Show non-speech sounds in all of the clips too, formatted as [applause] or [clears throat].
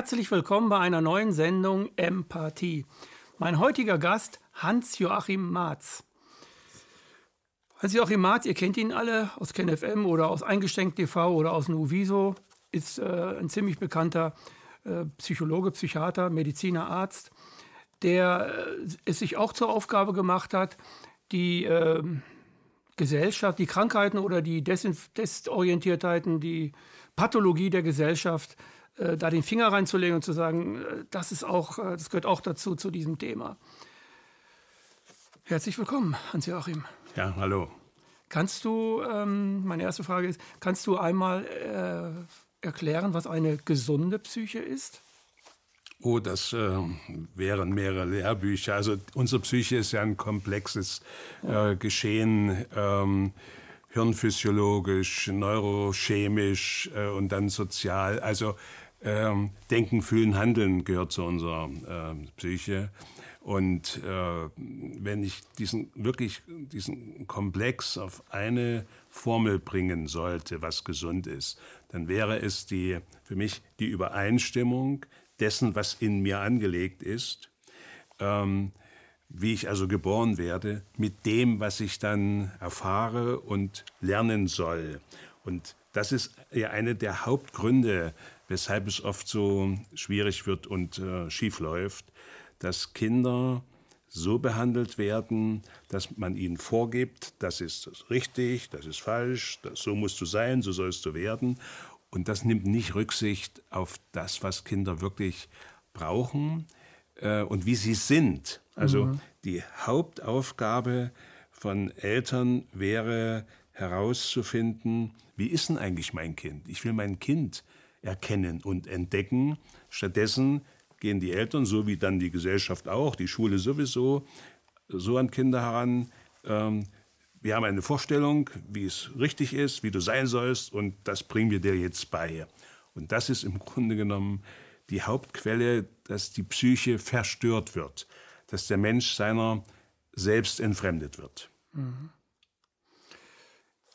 Herzlich willkommen bei einer neuen Sendung Empathie. Mein heutiger Gast Hans-Joachim Marz. Hans-Joachim Marz, ihr kennt ihn alle aus KenFM oder aus Eingeschenkt TV oder aus Nuviso, ist äh, ein ziemlich bekannter äh, Psychologe, Psychiater, Mediziner, Arzt, der äh, es sich auch zur Aufgabe gemacht hat, die ähm, Gesellschaft, die Krankheiten oder die Desorientiertheiten, die Pathologie der Gesellschaft äh, da den Finger reinzulegen und zu sagen, äh, das ist auch, äh, das gehört auch dazu zu diesem Thema. Herzlich willkommen, Hans-Joachim. Ja, hallo. Kannst du, ähm, meine erste Frage ist, kannst du einmal äh, erklären, was eine gesunde Psyche ist? Oh, das äh, wären mehrere Lehrbücher. Also unsere Psyche ist ja ein komplexes äh, Geschehen. Ähm, hirnphysiologisch, neurochemisch äh, und dann sozial. Also ähm, Denken, Fühlen, Handeln gehört zu unserer äh, Psyche. Und äh, wenn ich diesen wirklich diesen Komplex auf eine Formel bringen sollte, was gesund ist, dann wäre es die für mich die Übereinstimmung dessen, was in mir angelegt ist, ähm, wie ich also geboren werde, mit dem, was ich dann erfahre und lernen soll. Und das ist ja eine der Hauptgründe, weshalb es oft so schwierig wird und äh, schief läuft, dass Kinder so behandelt werden, dass man ihnen vorgibt, das ist richtig, das ist falsch, das, so musst du sein, so sollst du werden. Und das nimmt nicht Rücksicht auf das, was Kinder wirklich brauchen äh, und wie sie sind. Also mhm. die Hauptaufgabe von Eltern wäre herauszufinden, wie ist denn eigentlich mein Kind? Ich will mein Kind erkennen und entdecken. Stattdessen gehen die Eltern, so wie dann die Gesellschaft auch, die Schule sowieso, so an Kinder heran. Ähm, wir haben eine Vorstellung, wie es richtig ist, wie du sein sollst, und das bringen wir dir jetzt bei. Und das ist im Grunde genommen die Hauptquelle, dass die Psyche verstört wird, dass der Mensch seiner selbst entfremdet wird. Mhm.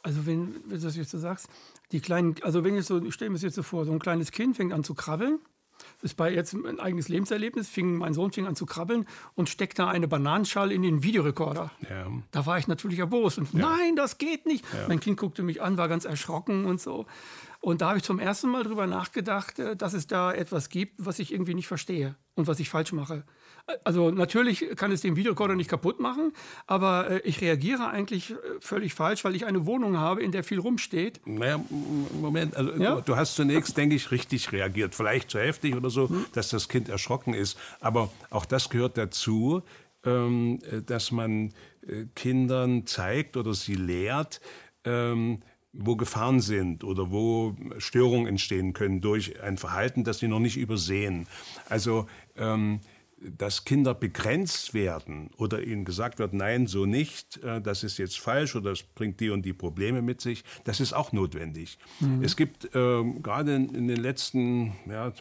Also wenn, wenn du das jetzt so sagst, die kleinen, also wenn ich so, ich stelle mir das jetzt so vor, so ein kleines Kind fängt an zu krabbeln, das ist bei jetzt ein eigenes Lebenserlebnis, fing, mein Sohn fing an zu krabbeln und steckte eine Bananenschale in den Videorekorder. Ja. Da war ich natürlich erbost und ja. nein, das geht nicht. Ja. Mein Kind guckte mich an, war ganz erschrocken und so. Und da habe ich zum ersten Mal darüber nachgedacht, äh, dass es da etwas gibt, was ich irgendwie nicht verstehe und was ich falsch mache. Also natürlich kann es den Videorekorder nicht kaputt machen, aber äh, ich reagiere eigentlich äh, völlig falsch, weil ich eine Wohnung habe, in der viel rumsteht. Naja, Moment, also ja? du hast zunächst, denke ich, richtig reagiert. Vielleicht zu heftig oder so, hm. dass das Kind erschrocken ist. Aber auch das gehört dazu, ähm, dass man Kindern zeigt oder sie lehrt, ähm, wo Gefahren sind oder wo Störungen entstehen können durch ein Verhalten, das sie noch nicht übersehen. Also ähm, dass Kinder begrenzt werden oder ihnen gesagt wird, nein, so nicht, äh, das ist jetzt falsch oder das bringt die und die Probleme mit sich, das ist auch notwendig. Mhm. Es gibt äh, gerade in den letzten ja,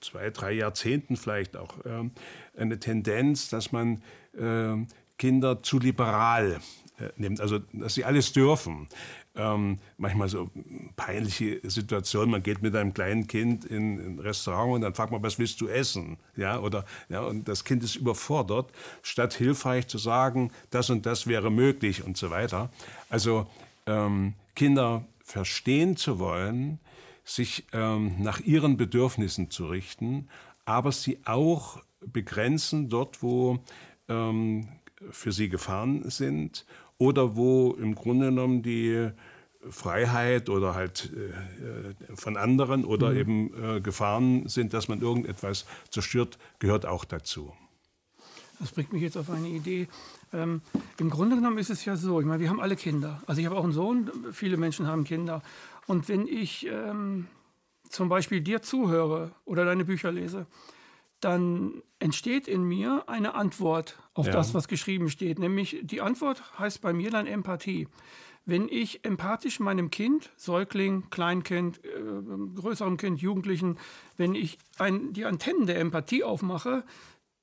zwei, drei Jahrzehnten vielleicht auch äh, eine Tendenz, dass man äh, Kinder zu liberal äh, nimmt, also dass sie alles dürfen. Ähm, manchmal so peinliche Situationen, man geht mit einem kleinen Kind in ein Restaurant und dann fragt man, was willst du essen? Ja, oder, ja, und das Kind ist überfordert, statt hilfreich zu sagen, das und das wäre möglich und so weiter. Also ähm, Kinder verstehen zu wollen, sich ähm, nach ihren Bedürfnissen zu richten, aber sie auch begrenzen dort, wo ähm, für sie Gefahren sind oder wo im Grunde genommen die Freiheit oder halt äh, von anderen oder mhm. eben äh, Gefahren sind, dass man irgendetwas zerstört, gehört auch dazu. Das bringt mich jetzt auf eine Idee. Ähm, Im Grunde genommen ist es ja so, ich meine, wir haben alle Kinder. Also ich habe auch einen Sohn, viele Menschen haben Kinder. Und wenn ich ähm, zum Beispiel dir zuhöre oder deine Bücher lese, dann entsteht in mir eine Antwort auf ja. das, was geschrieben steht. Nämlich die Antwort heißt bei mir dann Empathie. Wenn ich empathisch meinem Kind, Säugling, Kleinkind, äh, größerem Kind, Jugendlichen, wenn ich ein, die Antennen der Empathie aufmache,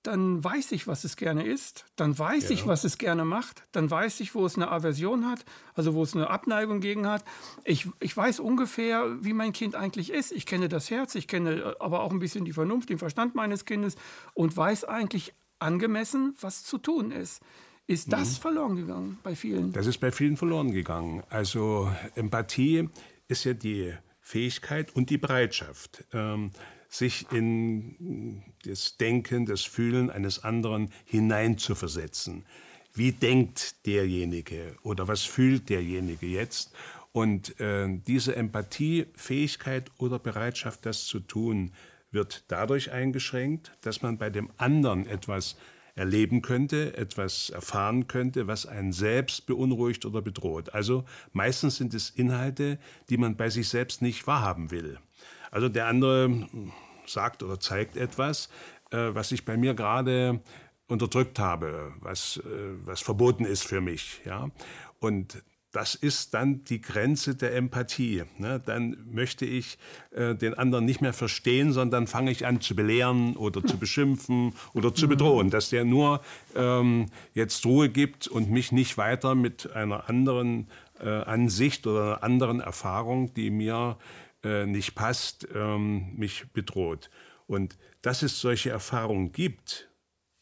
dann weiß ich, was es gerne isst, dann weiß ja. ich, was es gerne macht, dann weiß ich, wo es eine Aversion hat, also wo es eine Abneigung gegen hat. Ich, ich weiß ungefähr, wie mein Kind eigentlich ist. Ich kenne das Herz, ich kenne äh, aber auch ein bisschen die Vernunft, den Verstand meines Kindes und weiß eigentlich angemessen, was zu tun ist. Ist das mhm. verloren gegangen bei vielen? Das ist bei vielen verloren gegangen. Also Empathie ist ja die Fähigkeit und die Bereitschaft, ähm, sich in das Denken, das Fühlen eines anderen hineinzuversetzen. Wie denkt derjenige oder was fühlt derjenige jetzt? Und äh, diese Empathie, Fähigkeit oder Bereitschaft, das zu tun, wird dadurch eingeschränkt, dass man bei dem anderen etwas erleben könnte, etwas erfahren könnte, was einen selbst beunruhigt oder bedroht. Also meistens sind es Inhalte, die man bei sich selbst nicht wahrhaben will. Also der andere sagt oder zeigt etwas, äh, was ich bei mir gerade unterdrückt habe, was, äh, was verboten ist für mich. Ja? Und das ist dann die Grenze der Empathie. Ne? Dann möchte ich äh, den anderen nicht mehr verstehen, sondern fange ich an zu belehren oder zu beschimpfen oder zu bedrohen, dass der nur ähm, jetzt Ruhe gibt und mich nicht weiter mit einer anderen äh, Ansicht oder einer anderen Erfahrung, die mir äh, nicht passt, ähm, mich bedroht. Und dass es solche Erfahrungen gibt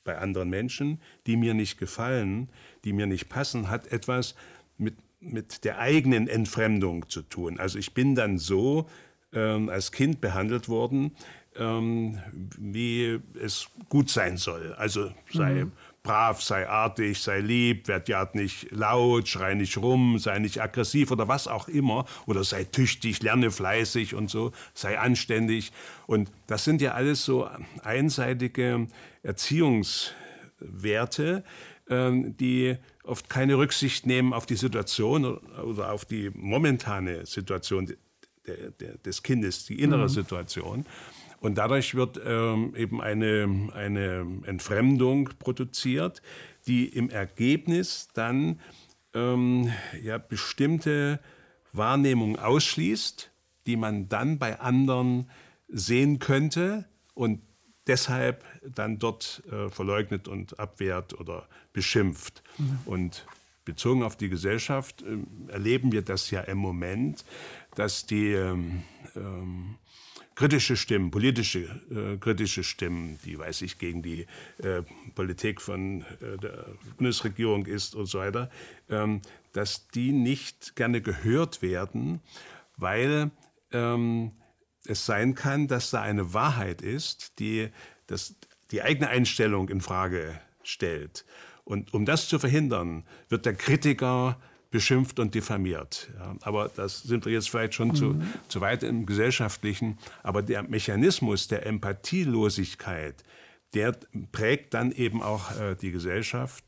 bei anderen Menschen, die mir nicht gefallen, die mir nicht passen, hat etwas mit mit der eigenen Entfremdung zu tun. Also ich bin dann so ähm, als Kind behandelt worden, ähm, wie es gut sein soll. Also sei mhm. Brav, sei artig, sei lieb, werd ja nicht laut, schrei nicht rum, sei nicht aggressiv oder was auch immer. Oder sei tüchtig, lerne fleißig und so, sei anständig. Und das sind ja alles so einseitige Erziehungswerte, ähm, die oft keine Rücksicht nehmen auf die Situation oder auf die momentane Situation des Kindes, die innere mhm. Situation. Und dadurch wird ähm, eben eine, eine Entfremdung produziert, die im Ergebnis dann ähm, ja, bestimmte Wahrnehmungen ausschließt, die man dann bei anderen sehen könnte und deshalb dann dort äh, verleugnet und abwehrt oder beschimpft. Mhm. Und bezogen auf die Gesellschaft äh, erleben wir das ja im Moment, dass die ähm, ähm, kritische Stimmen, politische äh, kritische Stimmen, die weiß ich gegen die äh, Politik von äh, der Bundesregierung ist und so weiter, ähm, dass die nicht gerne gehört werden, weil ähm, es sein kann, dass da eine Wahrheit ist, die das, die eigene Einstellung in Frage stellt. Und um das zu verhindern, wird der Kritiker beschimpft und diffamiert. Ja, aber das sind wir jetzt vielleicht schon mhm. zu, zu weit im Gesellschaftlichen. Aber der Mechanismus der Empathielosigkeit, der prägt dann eben auch äh, die Gesellschaft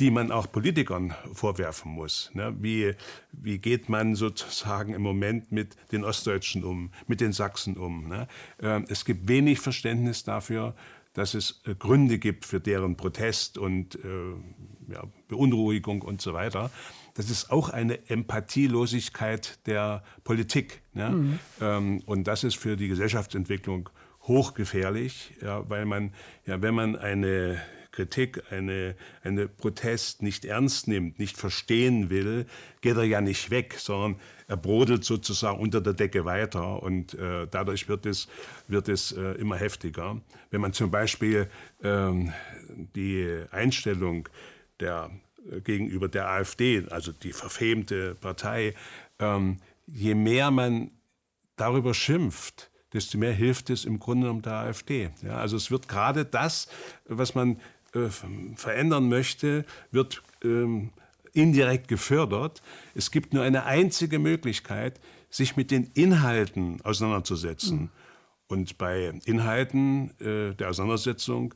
die man auch Politikern vorwerfen muss. Ne? Wie, wie geht man sozusagen im Moment mit den Ostdeutschen um, mit den Sachsen um? Ne? Ähm, es gibt wenig Verständnis dafür, dass es äh, Gründe gibt für deren Protest und äh, ja, Beunruhigung und so weiter. Das ist auch eine Empathielosigkeit der Politik. Ne? Mhm. Ähm, und das ist für die Gesellschaftsentwicklung hochgefährlich, ja, weil man, ja, wenn man eine Kritik, eine, eine Protest nicht ernst nimmt, nicht verstehen will, geht er ja nicht weg, sondern er brodelt sozusagen unter der Decke weiter und äh, dadurch wird es, wird es äh, immer heftiger. Wenn man zum Beispiel ähm, die Einstellung der, gegenüber der AfD, also die verfemte Partei, ähm, je mehr man darüber schimpft, desto mehr hilft es im Grunde um der AfD. Ja, also es wird gerade das, was man äh, verändern möchte, wird ähm, indirekt gefördert. Es gibt nur eine einzige Möglichkeit, sich mit den Inhalten auseinanderzusetzen. Mhm. Und bei Inhalten äh, der Auseinandersetzung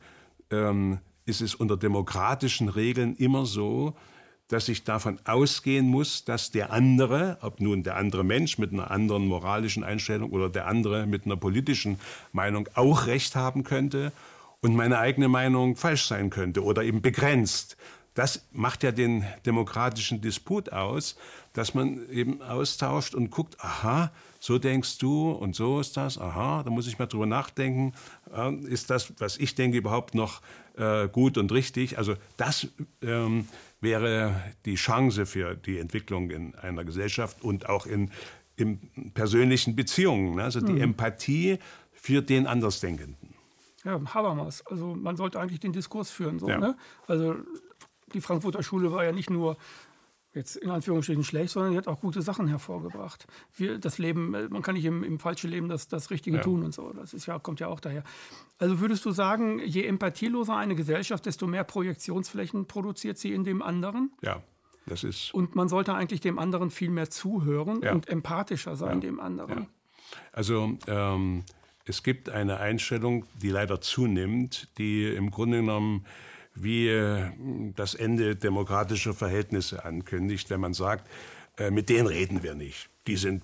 ähm, ist es unter demokratischen Regeln immer so, dass ich davon ausgehen muss, dass der andere, ob nun der andere Mensch mit einer anderen moralischen Einstellung oder der andere mit einer politischen Meinung auch recht haben könnte und meine eigene Meinung falsch sein könnte oder eben begrenzt. Das macht ja den demokratischen Disput aus, dass man eben austauscht und guckt, aha, so denkst du und so ist das, aha, da muss ich mal drüber nachdenken, äh, ist das, was ich denke, überhaupt noch äh, gut und richtig? Also das ähm, wäre die Chance für die Entwicklung in einer Gesellschaft und auch in, in persönlichen Beziehungen, ne? also die mhm. Empathie für den Andersdenkenden. Ja, Habermas. Also man sollte eigentlich den Diskurs führen. So, ja. ne? Also die Frankfurter Schule war ja nicht nur jetzt in Anführungsstrichen schlecht, sondern die hat auch gute Sachen hervorgebracht. Wir, das Leben, äh, man kann nicht im, im falschen Leben das, das Richtige ja. tun und so. Das ist ja, kommt ja auch daher. Also würdest du sagen, je empathieloser eine Gesellschaft, desto mehr Projektionsflächen produziert sie in dem anderen? Ja, das ist. Und man sollte eigentlich dem anderen viel mehr zuhören ja. und empathischer sein ja. dem anderen. Also ähm, es gibt eine Einstellung, die leider zunimmt, die im Grunde genommen wie äh, das Ende demokratischer Verhältnisse ankündigt, wenn man sagt, äh, mit denen reden wir nicht. Die sind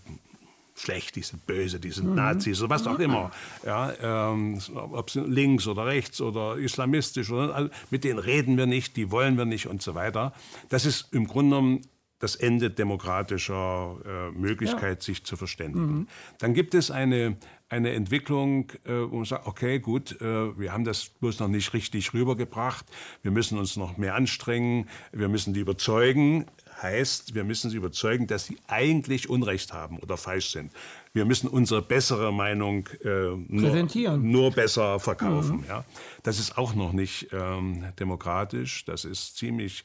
schlecht, die sind böse, die sind mhm. Nazis oder was auch immer. Ja, ähm, ob sie links oder rechts oder islamistisch oder also mit denen reden wir nicht, die wollen wir nicht und so weiter. Das ist im Grunde genommen das Ende demokratischer äh, Möglichkeit, ja. sich zu verständigen. Mhm. Dann gibt es eine eine Entwicklung, äh, wo man sagt, okay, gut, äh, wir haben das bloß noch nicht richtig rübergebracht, wir müssen uns noch mehr anstrengen, wir müssen die überzeugen, heißt, wir müssen sie überzeugen, dass sie eigentlich Unrecht haben oder falsch sind. Wir müssen unsere bessere Meinung äh, nur, nur, besser verkaufen. Mhm. Ja. Das ist auch noch nicht ähm, demokratisch, das ist ziemlich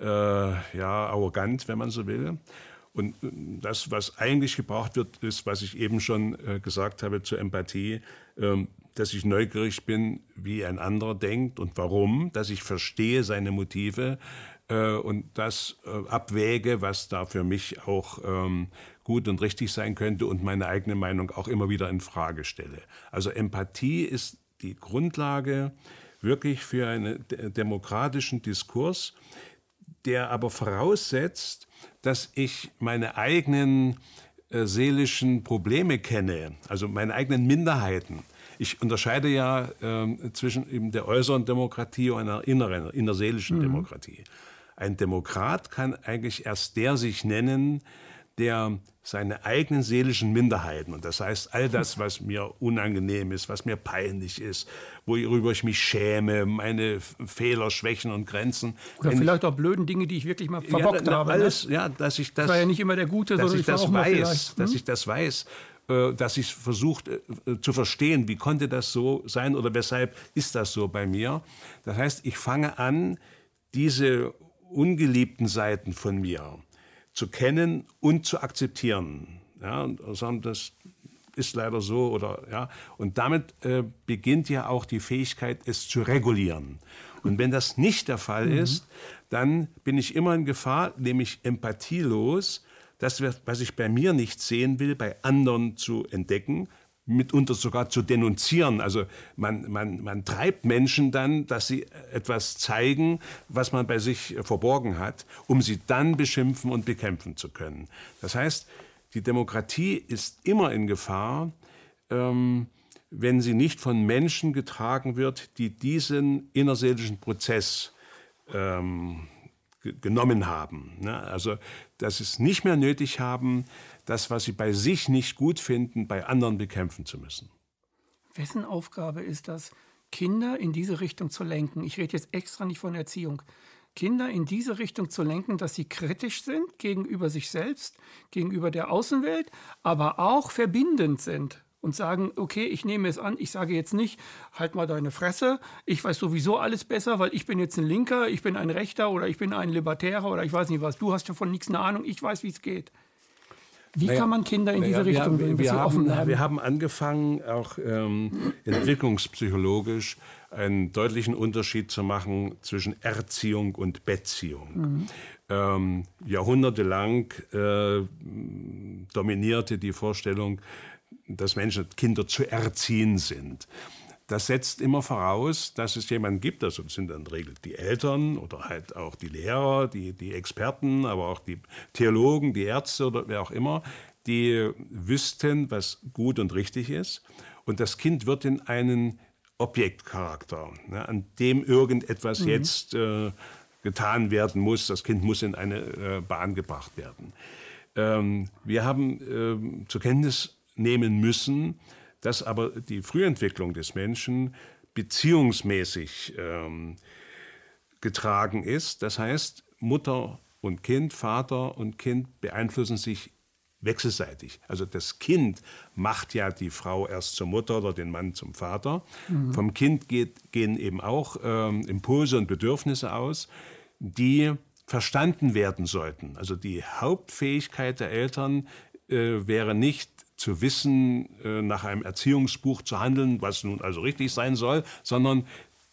äh, ja, arrogant, wenn man so will. Und das, was eigentlich gebraucht wird, ist, was ich eben schon äh, gesagt habe zur Empathie, ähm, dass ich neugierig bin, wie ein anderer denkt und warum, dass ich verstehe seine Motive äh, und das äh, abwäge, was da für mich auch ähm, gut und richtig sein könnte und meine eigene Meinung auch immer wieder in Frage stelle. Also Empathie ist die Grundlage wirklich für einen demokratischen Diskurs, der aber voraussetzt, dass ich meine eigenen äh, seelischen Probleme kenne, also meine eigenen Minderheiten. Ich unterscheide ja äh, zwischen eben der äußeren Demokratie und einer inneren, innerseelischen mhm. Demokratie. Ein Demokrat kann eigentlich erst der sich nennen, der seine eigenen seelischen Minderheiten, und das heißt all das, was mir unangenehm ist, was mir peinlich ist, worüber ich mich schäme, meine Fehler, Schwächen und Grenzen. Oder vielleicht auch blöden Dinge, die ich wirklich mal verbockt ja, habe. Ne? Alles, ne? ja, dass ich das. Ich war ja nicht immer der Gute, sondern ich, ich das weiß, dass hm? ich das weiß äh, dass ich versucht äh, zu verstehen, wie konnte das so sein oder weshalb ist das so bei mir. Das heißt, ich fange an, diese ungeliebten Seiten von mir, zu kennen und zu akzeptieren. Ja, und sagen, das ist leider so oder ja. Und damit äh, beginnt ja auch die Fähigkeit, es zu regulieren. Und wenn das nicht der Fall mhm. ist, dann bin ich immer in Gefahr, nämlich empathielos, das, was ich bei mir nicht sehen will, bei anderen zu entdecken, mitunter sogar zu denunzieren. Also man, man, man treibt Menschen dann, dass sie etwas zeigen, was man bei sich verborgen hat, um sie dann beschimpfen und bekämpfen zu können. Das heißt, die Demokratie ist immer in Gefahr, ähm, wenn sie nicht von Menschen getragen wird, die diesen innerseelischen Prozess ähm, genommen haben. Ne? Also, dass sie es nicht mehr nötig haben, das, was sie bei sich nicht gut finden, bei anderen bekämpfen zu müssen. Wessen Aufgabe ist das, Kinder in diese Richtung zu lenken? Ich rede jetzt extra nicht von Erziehung. Kinder in diese Richtung zu lenken, dass sie kritisch sind gegenüber sich selbst, gegenüber der Außenwelt, aber auch verbindend sind und sagen, okay, ich nehme es an, ich sage jetzt nicht, halt mal deine Fresse, ich weiß sowieso alles besser, weil ich bin jetzt ein Linker, ich bin ein Rechter oder ich bin ein Libertärer oder ich weiß nicht was, du hast davon nichts eine Ahnung, ich weiß, wie es geht. Wie naja, kann man Kinder in naja, diese Richtung bringen, wir, wir haben, wir haben angefangen, auch ähm, entwicklungspsychologisch einen deutlichen Unterschied zu machen zwischen Erziehung und Beziehung. Mhm. Ähm, jahrhundertelang äh, dominierte die Vorstellung, dass Menschen, Kinder zu erziehen sind. Das setzt immer voraus, dass es jemanden gibt, also das sind dann Regel die Eltern oder halt auch die Lehrer, die, die Experten, aber auch die Theologen, die Ärzte oder wer auch immer, die wüssten, was gut und richtig ist. Und das Kind wird in einen Objektcharakter, ne, an dem irgendetwas mhm. jetzt äh, getan werden muss. Das Kind muss in eine äh, Bahn gebracht werden. Ähm, wir haben ähm, zur Kenntnis nehmen müssen, dass aber die Frühentwicklung des Menschen beziehungsmäßig ähm, getragen ist. Das heißt, Mutter und Kind, Vater und Kind beeinflussen sich wechselseitig. Also das Kind macht ja die Frau erst zur Mutter oder den Mann zum Vater. Mhm. Vom Kind geht, gehen eben auch ähm, Impulse und Bedürfnisse aus, die verstanden werden sollten. Also die Hauptfähigkeit der Eltern äh, wäre nicht zu wissen, äh, nach einem Erziehungsbuch zu handeln, was nun also richtig sein soll, sondern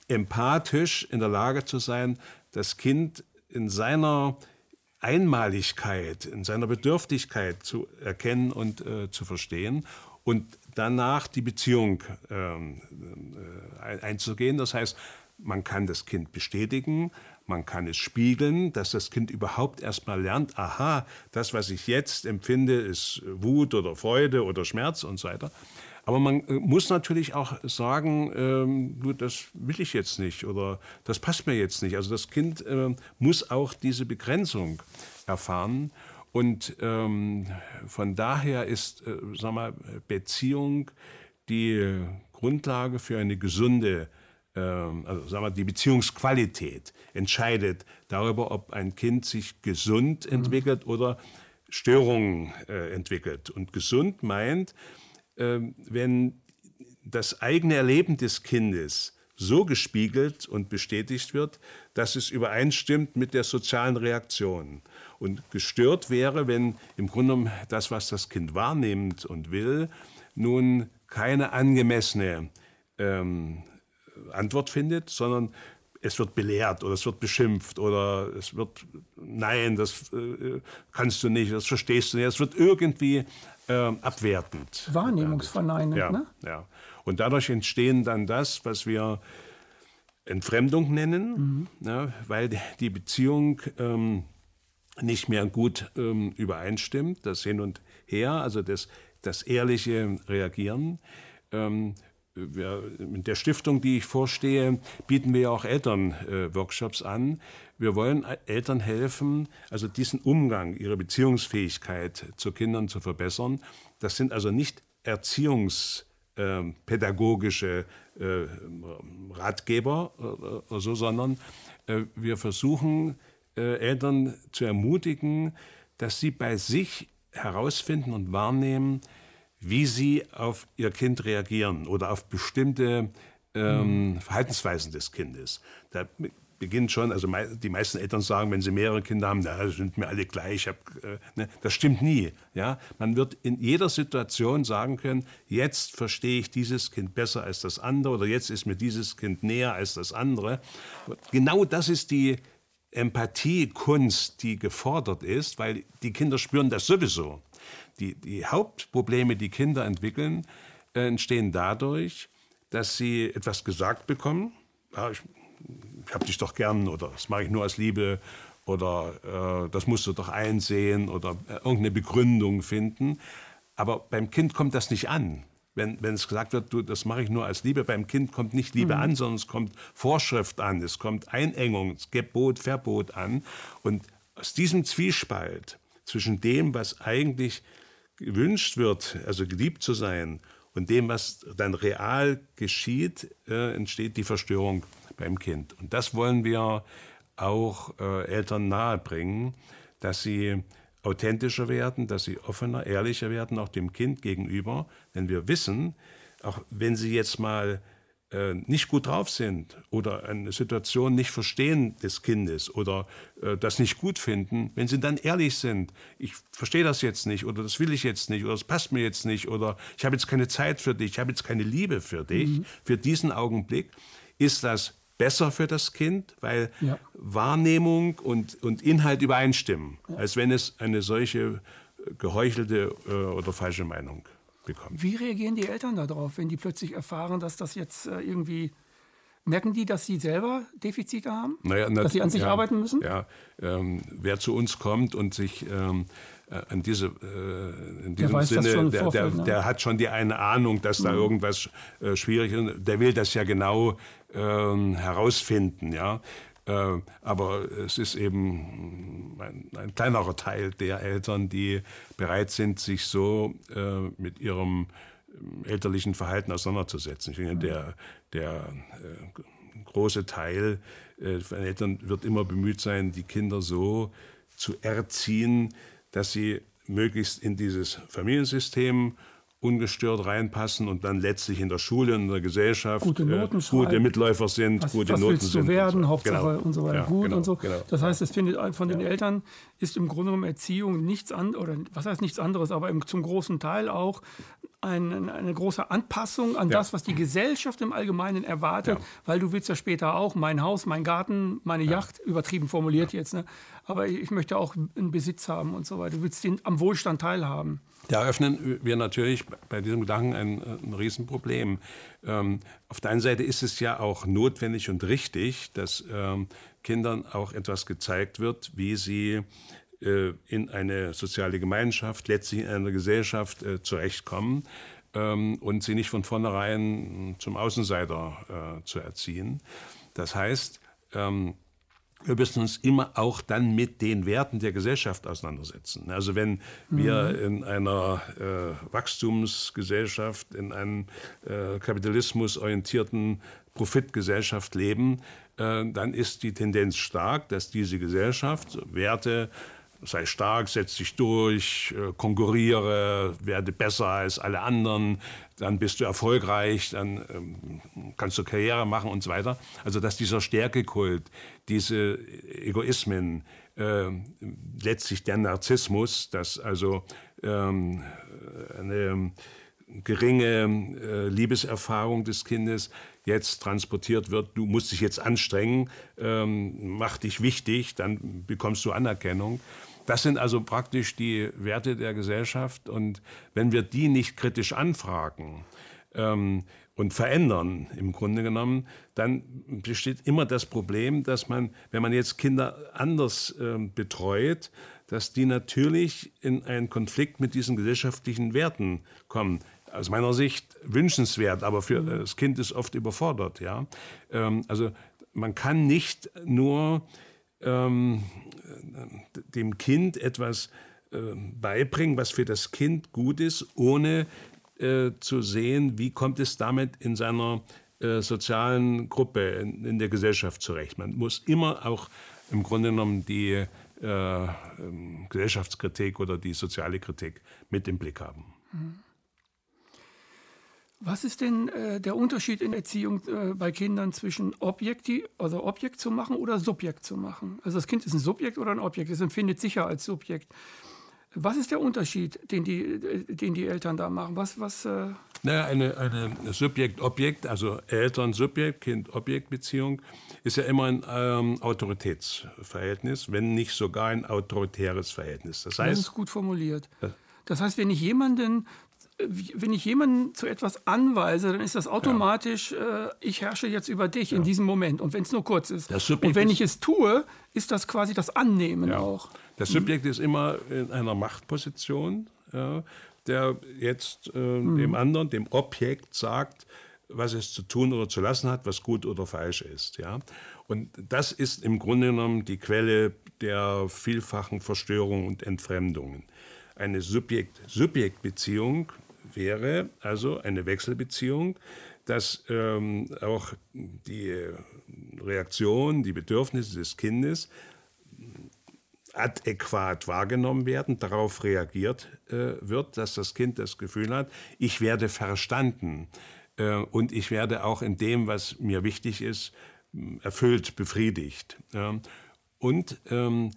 empathisch in der Lage zu sein, das Kind in seiner Einmaligkeit, in seiner Bedürftigkeit zu erkennen und äh, zu verstehen und danach die Beziehung ähm, äh, einzugehen. Das heißt, man kann das Kind bestätigen, man kann es spiegeln, dass das Kind überhaupt erstmal lernt, aha, das, was ich jetzt empfinde, ist Wut oder Freude oder Schmerz und so weiter. Aber man äh, muss natürlich auch sagen, ähm, das will ich jetzt nicht oder das passt mir jetzt nicht. Also das Kind äh, muss auch diese Begrenzung erfahren. Und ähm, von daher ist äh, sag mal, Beziehung die Grundlage für eine gesunde, äh, also sag mal, die Beziehungsqualität entscheidet darüber, ob ein Kind sich gesund mhm. entwickelt oder Störungen äh, entwickelt. Und gesund meint, ähm, wenn das eigene Erleben des Kindes so gespiegelt und bestätigt wird, dass es übereinstimmt mit der sozialen Reaktion. Und gestört wäre, wenn im Grunde genommen das, was das Kind wahrnimmt und will, nun keine angemessene ähm, Antwort findet, sondern es wird belehrt oder es wird beschimpft oder es wird, nein, das äh, kannst du nicht, das verstehst du nicht. Es wird irgendwie äh, abwertend. Wahrnehmungsverneinend, ja, ne? Ja. Und dadurch entstehen dann das, was wir Entfremdung nennen, mhm. ja, weil die Beziehung ähm, nicht mehr gut ähm, übereinstimmt, das Hin und Her, also das, das ehrliche Reagieren. Ähm, wir, in der Stiftung, die ich vorstehe, bieten wir auch Elternworkshops äh, an. Wir wollen Eltern helfen, also diesen Umgang, ihre Beziehungsfähigkeit zu Kindern zu verbessern. Das sind also nicht erziehungspädagogische ähm, äh, Ratgeber äh, so, sondern äh, wir versuchen, äh, Eltern zu ermutigen, dass sie bei sich herausfinden und wahrnehmen, wie sie auf ihr Kind reagieren oder auf bestimmte ähm, mhm. Verhaltensweisen des Kindes. Da beginnt schon, also die meisten Eltern sagen, wenn sie mehrere Kinder haben, na, sind mir alle gleich. Hab, äh, ne, das stimmt nie. Ja? Man wird in jeder Situation sagen können, jetzt verstehe ich dieses Kind besser als das andere oder jetzt ist mir dieses Kind näher als das andere. Genau das ist die Empathiekunst, die gefordert ist, weil die Kinder spüren das sowieso. Die, die Hauptprobleme, die Kinder entwickeln, äh, entstehen dadurch, dass sie etwas gesagt bekommen. Ja, ich, ich habe dich doch gern oder das mache ich nur aus Liebe oder äh, das musst du doch einsehen oder äh, irgendeine Begründung finden. Aber beim Kind kommt das nicht an. Wenn, wenn es gesagt wird, du, das mache ich nur als Liebe, beim Kind kommt nicht Liebe mhm. an, sondern es kommt Vorschrift an, es kommt Einengung, Gebot, Verbot an. Und aus diesem Zwiespalt zwischen dem, was eigentlich gewünscht wird, also geliebt zu sein, und dem, was dann real geschieht, äh, entsteht die Verstörung beim Kind. Und das wollen wir auch äh, Eltern nahebringen, dass sie authentischer werden, dass sie offener, ehrlicher werden, auch dem Kind gegenüber. Denn wir wissen, auch wenn sie jetzt mal äh, nicht gut drauf sind oder eine Situation nicht verstehen des Kindes oder äh, das nicht gut finden, wenn sie dann ehrlich sind, ich verstehe das jetzt nicht oder das will ich jetzt nicht oder das passt mir jetzt nicht oder ich habe jetzt keine Zeit für dich, ich habe jetzt keine Liebe für dich, mhm. für diesen Augenblick, ist das besser für das Kind, weil ja. Wahrnehmung und, und Inhalt übereinstimmen, ja. als wenn es eine solche geheuchelte äh, oder falsche Meinung bekommen. Wie reagieren die Eltern darauf, wenn die plötzlich erfahren, dass das jetzt äh, irgendwie Merken die, dass sie selber Defizite haben? Naja, dass sie an sich ja, arbeiten müssen? Ja, ähm, wer zu uns kommt und sich ähm, äh, an diese, äh, in diesem Sinne, der, der, ne? der, hat schon die eine Ahnung, dass mhm. da irgendwas äh, schwierig ist. Der will das ja genau ähm, herausfinden. Ja? Äh, aber es ist eben ein, ein, kleinerer Teil der Eltern, die bereit sind, sich so äh, mit ihrem elterlichen Verhalten auseinanderzusetzen. Ich denke, der, der äh, große Teil von Eltern wird immer bemüht sein, die Kinder so zu erziehen, dass sie möglichst in dieses Familiensystem ungestört reinpassen und dann letztlich in der Schule, in der Gesellschaft gute, Noten äh, gute Mitläufer sind, was, gute was Noten willst du sind. werden, so. Hauptsache genau. und so weiter ja, gut genau, und so. Genau. Das heißt, es findet von den Eltern ist im Grunde genommen Erziehung nichts an oder was heißt nichts anderes, aber im, zum großen Teil auch ein, eine große Anpassung an Ja. das, was die Gesellschaft im Allgemeinen erwartet, Ja. weil du willst ja später auch mein Haus, mein Garten, meine Yacht, übertrieben formuliert jetzt, ne? aber ich möchte auch einen Besitz haben und so weiter. Du willst den, am Wohlstand teilhaben. Da eröffnen wir natürlich bei diesem Gedanken ein, ein Riesenproblem. Ähm, auf der einen Seite ist es ja auch notwendig und richtig, dass ähm, Kindern auch etwas gezeigt wird, wie sie äh, in eine soziale Gemeinschaft, letztlich in einer Gesellschaft äh, zurechtkommen ähm, und sie nicht von vornherein zum Außenseiter äh, zu erziehen. Das heißt, ähm, wir müssen uns immer auch dann mit den Werten der Gesellschaft auseinandersetzen. Also wenn wir in einer äh, Wachstumsgesellschaft, in einem äh, kapitalismusorientierten Profitgesellschaft leben, dann ist die Tendenz stark, dass diese Gesellschaft Werte sei stark, setz dich durch, äh, konkurriere, werde besser als alle anderen, dann bist du erfolgreich, dann ähm, kannst du Karriere machen und so weiter. Also dass dieser Stärkekult, diese Egoismen, äh, letztlich der Narzissmus, dass also ähm, eine geringe äh, Liebeserfahrung des Kindes jetzt transportiert wird, du musst dich jetzt anstrengen, ähm, mach dich wichtig, dann bekommst du Anerkennung. Das sind also praktisch die Werte der Gesellschaft und wenn wir die nicht kritisch anfragen ähm, und verändern im Grunde genommen, dann besteht immer das Problem, dass man, wenn man jetzt Kinder anders ähm, betreut, dass die natürlich in einen Konflikt mit diesen gesellschaftlichen Werten kommen aus meiner Sicht wünschenswert, aber für das Kind ist oft überfordert. Ja? Ähm, also man kann nicht nur ähm, dem Kind etwas äh, beibringen, was für das Kind gut ist, ohne äh, zu sehen, wie kommt es damit in seiner äh, sozialen Gruppe, in, in, der Gesellschaft zurecht. Man muss immer auch im Grunde genommen die äh, ähm, Gesellschaftskritik oder die soziale Kritik mit im Blick haben. Was ist denn äh, der Unterschied in Erziehung äh, bei Kindern zwischen Objekt, also Objekt zu machen oder Subjekt zu machen? Also das Kind ist ein Subjekt oder ein Objekt, es empfindet sich ja als Subjekt. Was ist der Unterschied, den die, äh, den die Eltern da machen? Was, was, äh naja, eine, eine Subjekt-Objekt, also Eltern-Subjekt, Kind-Objekt-Beziehung, ist ja immer ein ähm, Autoritätsverhältnis, wenn nicht sogar ein autoritäres Verhältnis. Das heißt, das ist gut formuliert. Das heißt, wenn ich jemanden wenn ich jemanden zu etwas anweise, dann ist das automatisch, ja. äh, ich herrsche jetzt über dich ja. in diesem Moment. Und wenn es nur kurz ist. Und wenn ich es tue, ist das quasi das Annehmen ja. auch. Das Subjekt mhm. ist immer in einer Machtposition, der jetzt äh, mhm. dem anderen, dem Objekt sagt, was es zu tun oder zu lassen hat, was gut oder falsch ist. Ja? Und das ist im Grunde genommen die Quelle der vielfachen Verstörungen und Entfremdungen. Eine Subjekt-Subjekt-Beziehung wäre also eine Wechselbeziehung, dass ähm, auch die Reaktion, die Bedürfnisse des Kindes adäquat wahrgenommen werden, darauf reagiert äh, wird, dass das Kind das Gefühl hat, ich werde verstanden äh, und ich werde auch in dem, was mir wichtig ist, erfüllt, befriedigt. Ja. Und ähm,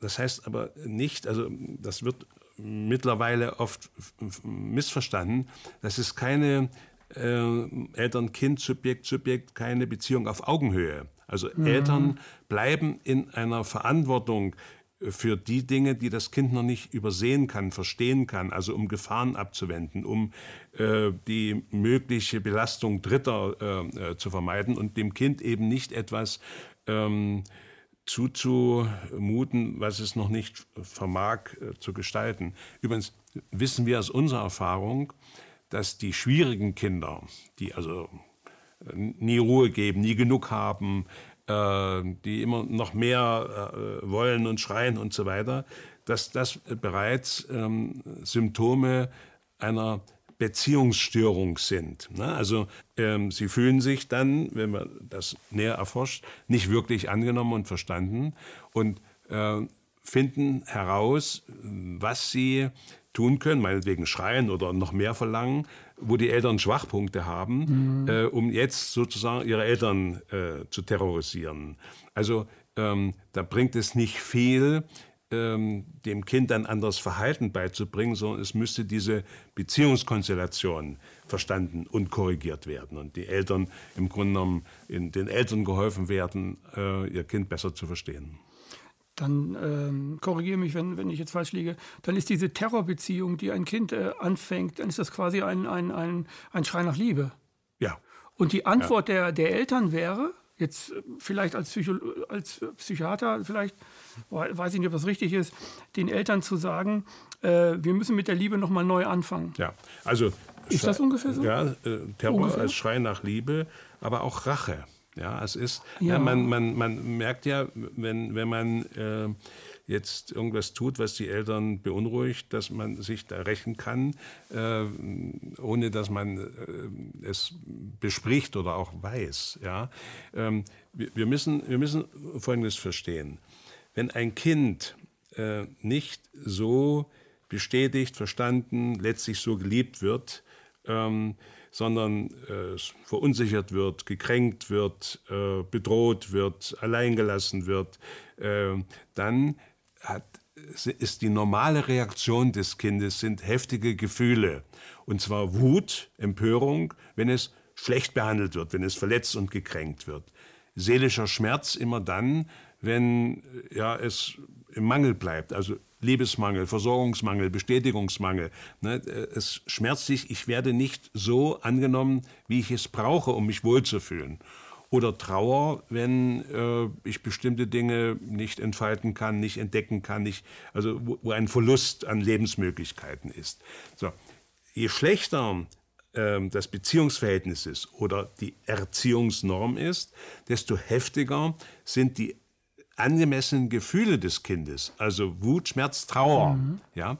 das heißt aber nicht, also das wird mittlerweile oft missverstanden. Das ist keine äh, Eltern-Kind, Subjekt, Subjekt, keine Beziehung auf Augenhöhe. Also mhm. Eltern bleiben in einer Verantwortung für die Dinge, die das Kind noch nicht übersehen kann, verstehen kann, also um Gefahren abzuwenden, um äh, die mögliche Belastung Dritter äh, äh zu vermeiden und dem Kind eben nicht etwas ähm, zuzumuten, was es noch nicht vermag äh, zu gestalten. Übrigens wissen wir aus unserer Erfahrung, dass die schwierigen Kinder, die also äh, nie Ruhe geben, nie genug haben, äh, die immer noch mehr wollen und schreien und so weiter, dass das bereits ähm, Symptome einer Beziehungsstörung sind. Ne? Also ähm, sie fühlen sich dann, wenn man das näher erforscht, nicht wirklich angenommen und verstanden und äh, finden heraus, was sie tun können, meinetwegen schreien oder noch mehr verlangen, wo die Eltern Schwachpunkte haben, mhm. äh, um jetzt sozusagen ihre Eltern äh, zu terrorisieren. Also ähm, da bringt es nicht viel, ähm, dem Kind ein anderes Verhalten beizubringen, sondern es müsste diese Beziehungskonstellation verstanden und korrigiert werden und die Eltern im Grunde genommen in den Eltern geholfen werden, äh, ihr Kind besser zu verstehen dann ähm, korrigiere mich, wenn, wenn ich jetzt falsch liege, dann ist diese Terrorbeziehung, die ein Kind äh, anfängt, dann ist das quasi ein, ein, ein, ein Schrei nach Liebe. Ja. Und die Antwort ja. der, der Eltern wäre, jetzt äh, vielleicht als, Psycho als Psychiater, vielleicht, weiß ich nicht, ob das richtig ist, den Eltern zu sagen, äh, wir müssen mit der Liebe nochmal neu anfangen. Ja, also. Ist das ungefähr so? Ja, äh, Terror ungefähr? als Schrei nach Liebe, aber auch Rache. Ja, es ist, ja. man, man, man merkt ja, wenn, wenn man äh, jetzt irgendwas tut, was die Eltern beunruhigt, dass man sich da rächen kann, äh, ohne dass man äh, es bespricht oder auch weiß. Ja? Ähm, wir, wir, müssen, wir müssen Folgendes verstehen. Wenn ein Kind äh, nicht so bestätigt, verstanden, letztlich so geliebt wird, ähm, sondern äh, verunsichert wird, gekränkt wird, äh, bedroht wird, alleingelassen wird, äh, dann hat, ist die normale Reaktion des Kindes sind heftige Gefühle. Und zwar Wut, Empörung, wenn es schlecht behandelt wird, wenn es verletzt und gekränkt wird. Seelischer Schmerz immer dann, wenn ja, es im Mangel bleibt, also Liebesmangel, Versorgungsmangel, Bestätigungsmangel. Ne, es schmerzt sich, ich werde nicht so angenommen, wie ich es brauche, um mich wohlzufühlen. Oder Trauer, wenn äh, ich bestimmte Dinge nicht entfalten kann, nicht entdecken kann, nicht, also wo, wo ein Verlust an Lebensmöglichkeiten ist. So. Je schlechter äh, das Beziehungsverhältnis ist oder die Erziehungsnorm ist, desto heftiger sind die angemessenen Gefühle des Kindes, also Wut, Schmerz, Trauer, mhm. ja.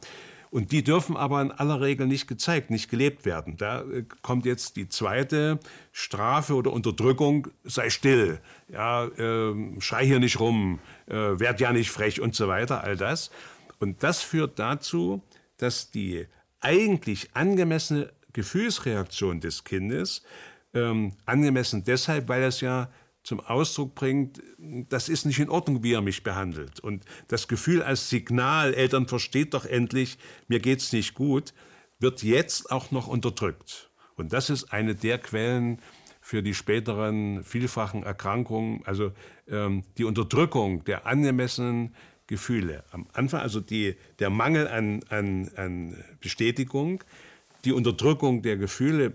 Und die dürfen aber in aller Regel nicht gezeigt, nicht gelebt werden. Da äh, kommt jetzt die zweite Strafe oder Unterdrückung, sei still, ja, äh, schrei hier nicht rum, äh, werd ja nicht frech und so weiter, all das. Und das führt dazu, dass die eigentlich angemessene Gefühlsreaktion des Kindes, ähm, angemessen deshalb, weil es ja zum Ausdruck bringt, das ist nicht in Ordnung, wie er mich behandelt. Und das Gefühl als Signal, Eltern versteht doch endlich, mir geht's nicht gut, wird jetzt auch noch unterdrückt. Und das ist eine der Quellen für die späteren vielfachen Erkrankungen, also ähm, die Unterdrückung der angemessenen Gefühle. Am Anfang also die, der Mangel an, an, an Bestätigung, die Unterdrückung der Gefühle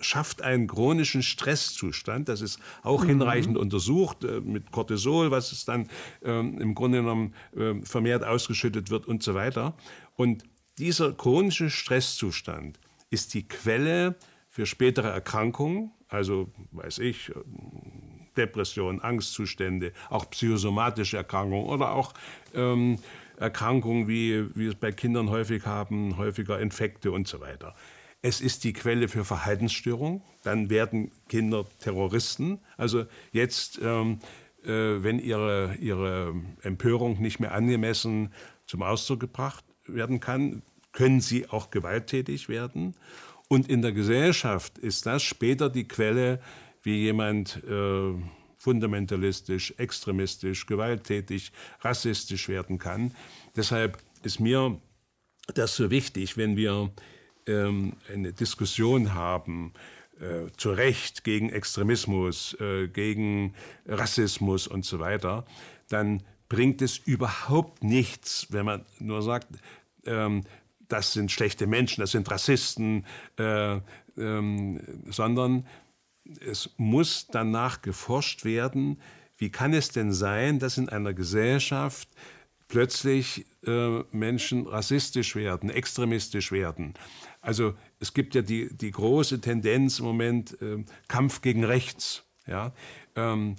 schafft einen chronischen Stresszustand. Das ist auch mhm. hinreichend untersucht äh, mit Cortisol, was es dann ähm, im Grunde genommen äh, vermehrt ausgeschüttet wird und so weiter. Und dieser chronische Stresszustand ist die Quelle für spätere Erkrankungen, also weiß ich, Depression, Angstzustände, auch psychosomatische Erkrankungen oder auch ähm, Erkrankungen, wie wir es bei Kindern häufig haben, häufiger Infekte und so weiter. Es ist die Quelle für Verhaltensstörung. Dann werden Kinder Terroristen. Also jetzt, ähm, äh, wenn ihre, ihre Empörung nicht mehr angemessen zum Ausdruck gebracht werden kann, können sie auch gewalttätig werden. Und in der Gesellschaft ist das später die Quelle, wie jemand äh, fundamentalistisch, extremistisch, gewalttätig, rassistisch werden kann. Deshalb ist mir das so wichtig, wenn wir ähm, eine Diskussion haben, äh, zu Recht gegen Extremismus, äh, gegen Rassismus und so weiter, dann bringt es überhaupt nichts, wenn man nur sagt, ähm, das sind schlechte Menschen, das sind Rassisten, äh, ähm, sondern es muss danach geforscht werden, wie kann es denn sein, dass in einer Gesellschaft plötzlich äh, Menschen rassistisch werden, extremistisch werden. Also es gibt ja die, die große Tendenz im Moment, äh, Kampf gegen rechts. Ja? Ähm,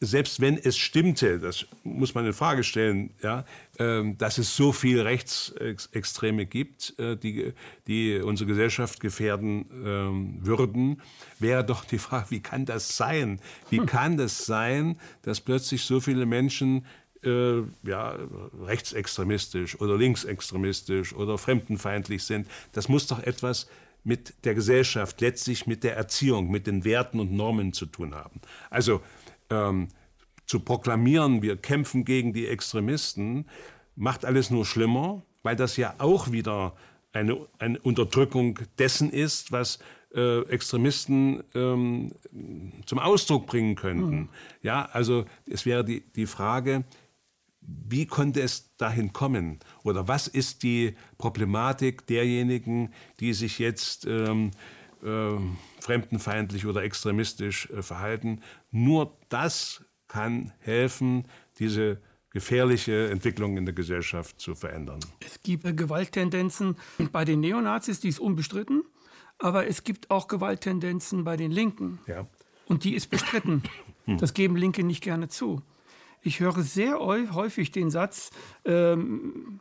selbst wenn es stimmte, das muss man in Frage stellen, ja, äh, dass es so viel Rechtsextreme gibt, äh, die, die unsere Gesellschaft gefährden äh, würden, wäre doch die Frage, wie kann das sein? Wie [laughs] kann das sein, dass plötzlich so viele Menschen äh, ja, rechtsextremistisch oder linksextremistisch oder fremdenfeindlich sind? Das muss doch etwas mit der Gesellschaft, letztlich mit der Erziehung, mit den Werten und Normen zu tun haben. Also ähm, zu proklamieren, wir kämpfen gegen die Extremisten, macht alles nur schlimmer, weil das ja auch wieder eine, eine Unterdrückung dessen ist, was äh, Extremisten ähm, zum Ausdruck bringen könnten. Mhm. Ja, also es wäre die, die Frage, wie konnte es dahin kommen? Oder was ist die Problematik derjenigen, die sich jetzt ähm, äh, fremdenfeindlich oder extremistisch äh, verhalten? Nur das kann helfen, diese gefährliche Entwicklung in der Gesellschaft zu verändern. Es gibt Gewalttendenzen bei den Neonazis, die ist unbestritten, aber es gibt auch Gewalttendenzen bei den Linken. Ja. Und die ist bestritten. [laughs] Das geben Linke nicht gerne zu. Ich höre sehr häufig den Satz, ähm,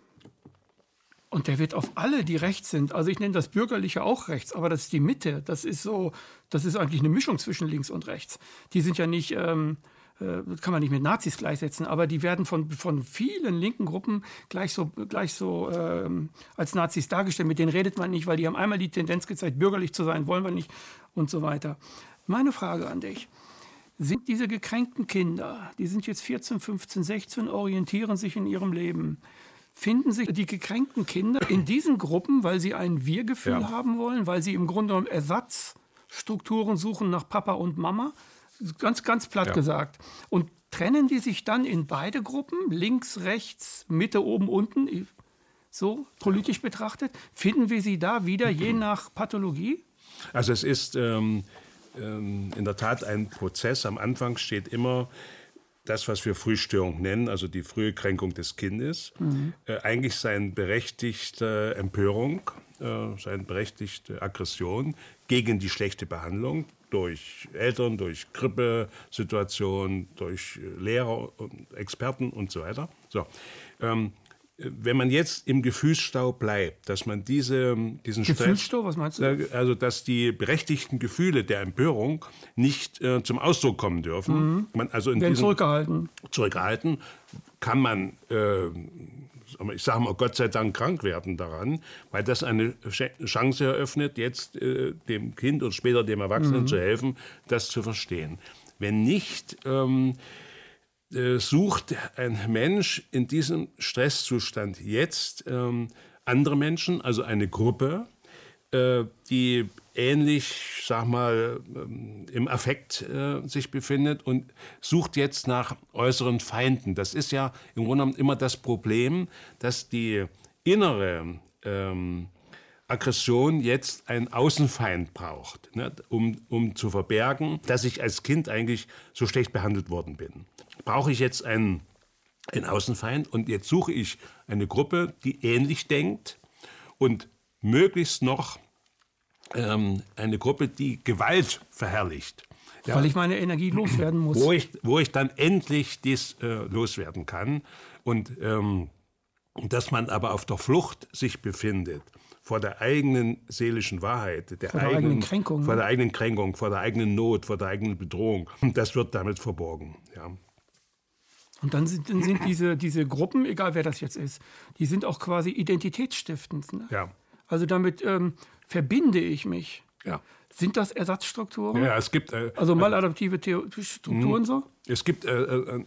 und der wird auf alle, die rechts sind. Also ich nenne das Bürgerliche auch rechts, aber das ist die Mitte. Das ist so, das ist eigentlich eine Mischung zwischen links und rechts. Die sind ja nicht, ähm, äh, kann man nicht mit Nazis gleichsetzen, aber die werden von, von vielen linken Gruppen gleich so, gleich so ähm, als Nazis dargestellt. Mit denen redet man nicht, weil die haben einmal die Tendenz gezeigt, bürgerlich zu sein, wollen wir nicht und so weiter. Meine Frage an dich sind diese gekränkten Kinder, die sind jetzt 14, 15, 16, orientieren sich in ihrem Leben. Finden sich die gekränkten Kinder in diesen Gruppen, weil sie ein Wir-Gefühl ja. haben wollen, weil sie im Grunde genommen Ersatzstrukturen suchen nach Papa und Mama? Ganz, ganz platt ja. gesagt. Und trennen die sich dann in beide Gruppen, links, rechts, Mitte, oben, unten, so politisch betrachtet? Finden wir sie da wieder je [clears throat] nach Pathologie? Also es ist ähm, ähm, in der Tat ein Prozess. Am Anfang steht immer das, was wir Frühstörung nennen, also die frühe Kränkung des Kindes. Mhm. Äh, eigentlich seine berechtigte Empörung, äh, seine berechtigte Aggression gegen die schlechte Behandlung durch Eltern, durch Grippesituationen, durch Lehrer, und Experten und so weiter. So. Ähm, wenn man jetzt im Gefühlsstau bleibt, dass man diese, diesen Gefühlsstau, was meinst du? Also, dass die berechtigten Gefühle der Empörung nicht äh, zum Ausdruck kommen dürfen. Mhm. Man, also in Werden zurückgehalten. Zurückgehalten kann man, äh, ich sage mal, Gott sei Dank krank werden daran, weil das eine Chance eröffnet, jetzt äh, dem Kind und später dem Erwachsenen mhm. zu helfen, das zu verstehen. Wenn nicht, ähm, äh, sucht ein Mensch in diesem Stresszustand jetzt ähm, andere Menschen, also eine Gruppe, äh, die ähnlich, sag mal, ähm, im Affekt äh, sich befindet und sucht jetzt nach äußeren Feinden. Das ist ja im Grunde genommen immer das Problem, dass die innere ähm, Aggression jetzt einen Außenfeind braucht, ne, um, um zu verbergen, dass ich als Kind eigentlich so schlecht behandelt worden bin brauche ich jetzt einen, einen Außenfeind und jetzt suche ich eine Gruppe, die ähnlich denkt und möglichst noch ähm, eine Gruppe, die Gewalt verherrlicht. Ja, Weil ich meine Energie loswerden muss. Wo ich, wo ich dann endlich dies äh, loswerden kann. Und ähm, dass man aber auf der Flucht sich befindet vor der eigenen seelischen Wahrheit, der, vor der eigenen, eigenen Kränkung, vor der eigenen Kränkung, vor der eigenen Not, vor der eigenen Bedrohung, das wird damit verborgen. Ja. Und dann sind, dann sind diese, diese Gruppen, egal wer das jetzt ist, die sind auch quasi identitätsstiftend. Ne? Ja. Also damit ähm, verbinde ich mich. Ja. Sind das Ersatzstrukturen? Ja, es gibt. Äh, also maladaptive Strukturen mh. so? Es gibt äh, äh,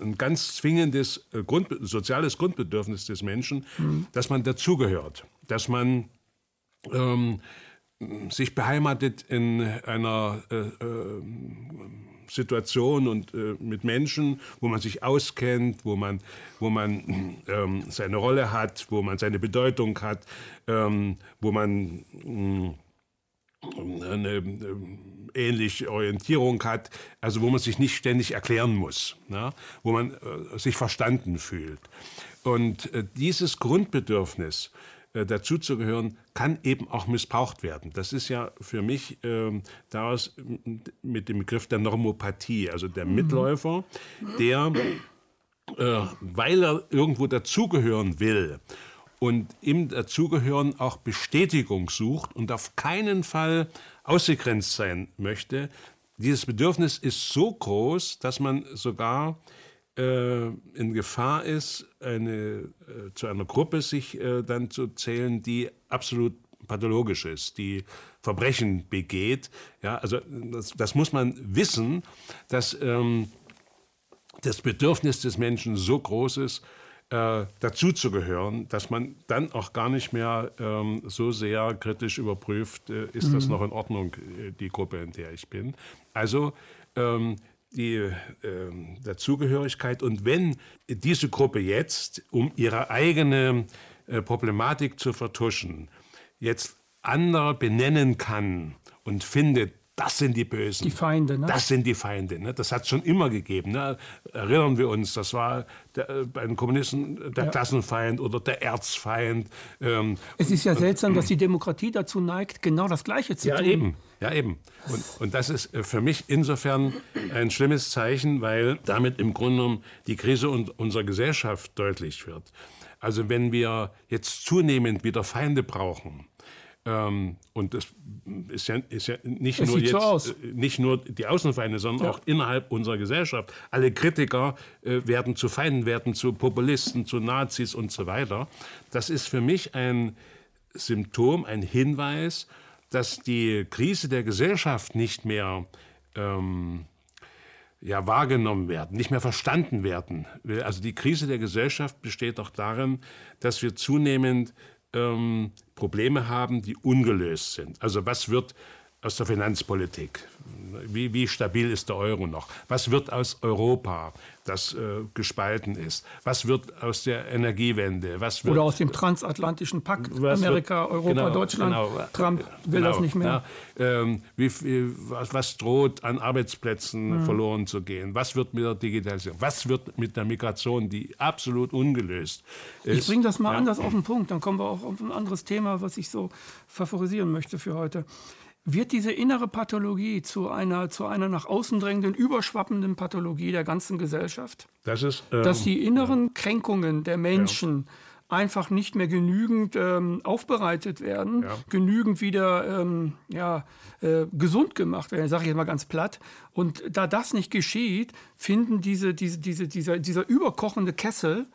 ein ganz zwingendes äh, Grund, soziales Grundbedürfnis des Menschen, mhm. dass man dazugehört, dass man ähm, sich beheimatet in einer äh, äh, Situation und äh, mit Menschen, wo man sich auskennt, wo man, wo man ähm, seine Rolle hat, wo man seine Bedeutung hat, ähm, wo man äh, eine äh, ähnliche Orientierung hat, also wo man sich nicht ständig erklären muss, na? wo man äh, sich verstanden fühlt. Und äh, dieses Grundbedürfnis dazuzugehören, kann eben auch missbraucht werden. Das ist ja für mich äh, daraus mit dem Begriff der Normopathie, also der mhm. Mitläufer, der, äh, weil er irgendwo dazugehören will und im Dazugehören auch Bestätigung sucht und auf keinen Fall ausgegrenzt sein möchte, dieses Bedürfnis ist so groß, dass man sogar äh, in Gefahr ist, eine, äh, zu einer Gruppe sich äh, dann zu zählen, die absolut pathologisch ist, die Verbrechen begeht. Ja, also das, das muss man wissen, dass ähm, das Bedürfnis des Menschen so groß ist, äh, dazuzugehören, dass man dann auch gar nicht mehr ähm, so sehr kritisch überprüft, äh, ist mhm. das noch in Ordnung, äh, die Gruppe, in der ich bin. Also ähm, die äh, Dazugehörigkeit. Und wenn diese Gruppe jetzt, um ihre eigene äh, Problematik zu vertuschen, jetzt andere benennen kann und findet, das sind die Bösen. Die Feinde, ne? Das sind die Feinde. Ne? Das hat es schon immer gegeben. Ne? Erinnern wir uns, das war der, äh, bei den Kommunisten der ja. Klassenfeind oder der Erzfeind. Ähm, es ist ja seltsam, dass die Demokratie dazu neigt, genau das Gleiche zu ja, tun. Eben. Ja, eben. Und, und das ist äh, für mich insofern ein schlimmes Zeichen, weil damit im Grunde genommen die Krise unserer Gesellschaft deutlich wird. Also wenn wir jetzt zunehmend wieder Feinde brauchen, ähm, und das ist ja, ist ja nicht, nur jetzt, so äh, nicht nur die Außenfeinde, sondern ja. auch innerhalb unserer Gesellschaft. Alle Kritiker äh, werden zu Feinden, werden zu Populisten, zu Nazis und so weiter. Das ist für mich ein Symptom, ein Hinweis, dass die Krise der Gesellschaft nicht mehr ähm, ja, wahrgenommen werden, nicht mehr verstanden werden. Also die Krise der Gesellschaft besteht auch darin, dass wir zunehmend ähm, Probleme haben, die ungelöst sind. Also was wird aus der Finanzpolitik? Wie, wie, stabil ist der Euro noch? Was wird aus Europa, das äh, gespalten ist? Was wird aus der Energiewende? Was wird, Oder aus dem transatlantischen Pakt? Amerika, wird, Europa, genau, Deutschland. Genau, Trump will genau, das nicht mehr. Ja, ähm, wie, wie, was, was, droht an Arbeitsplätzen mhm. verloren zu gehen? Was wird mit der Digitalisierung? Was wird mit der Migration, die absolut ungelöst ist? Ich bringe das mal ja. anders auf den Punkt. Dann kommen wir auch auf ein anderes Thema, was ich so favorisieren möchte für heute wird diese innere Pathologie zu einer, zu einer nach außen drängenden, überschwappenden Pathologie der ganzen Gesellschaft? Das ist, ähm, Dass die inneren ja. Kränkungen der Menschen ja. einfach nicht mehr genügend ähm, aufbereitet werden, ja. genügend wieder ähm, ja, äh, gesund gemacht werden, sage ich jetzt mal ganz platt. Und da das nicht geschieht, finden diese, diese, diese, dieser, dieser überkochende Kessel,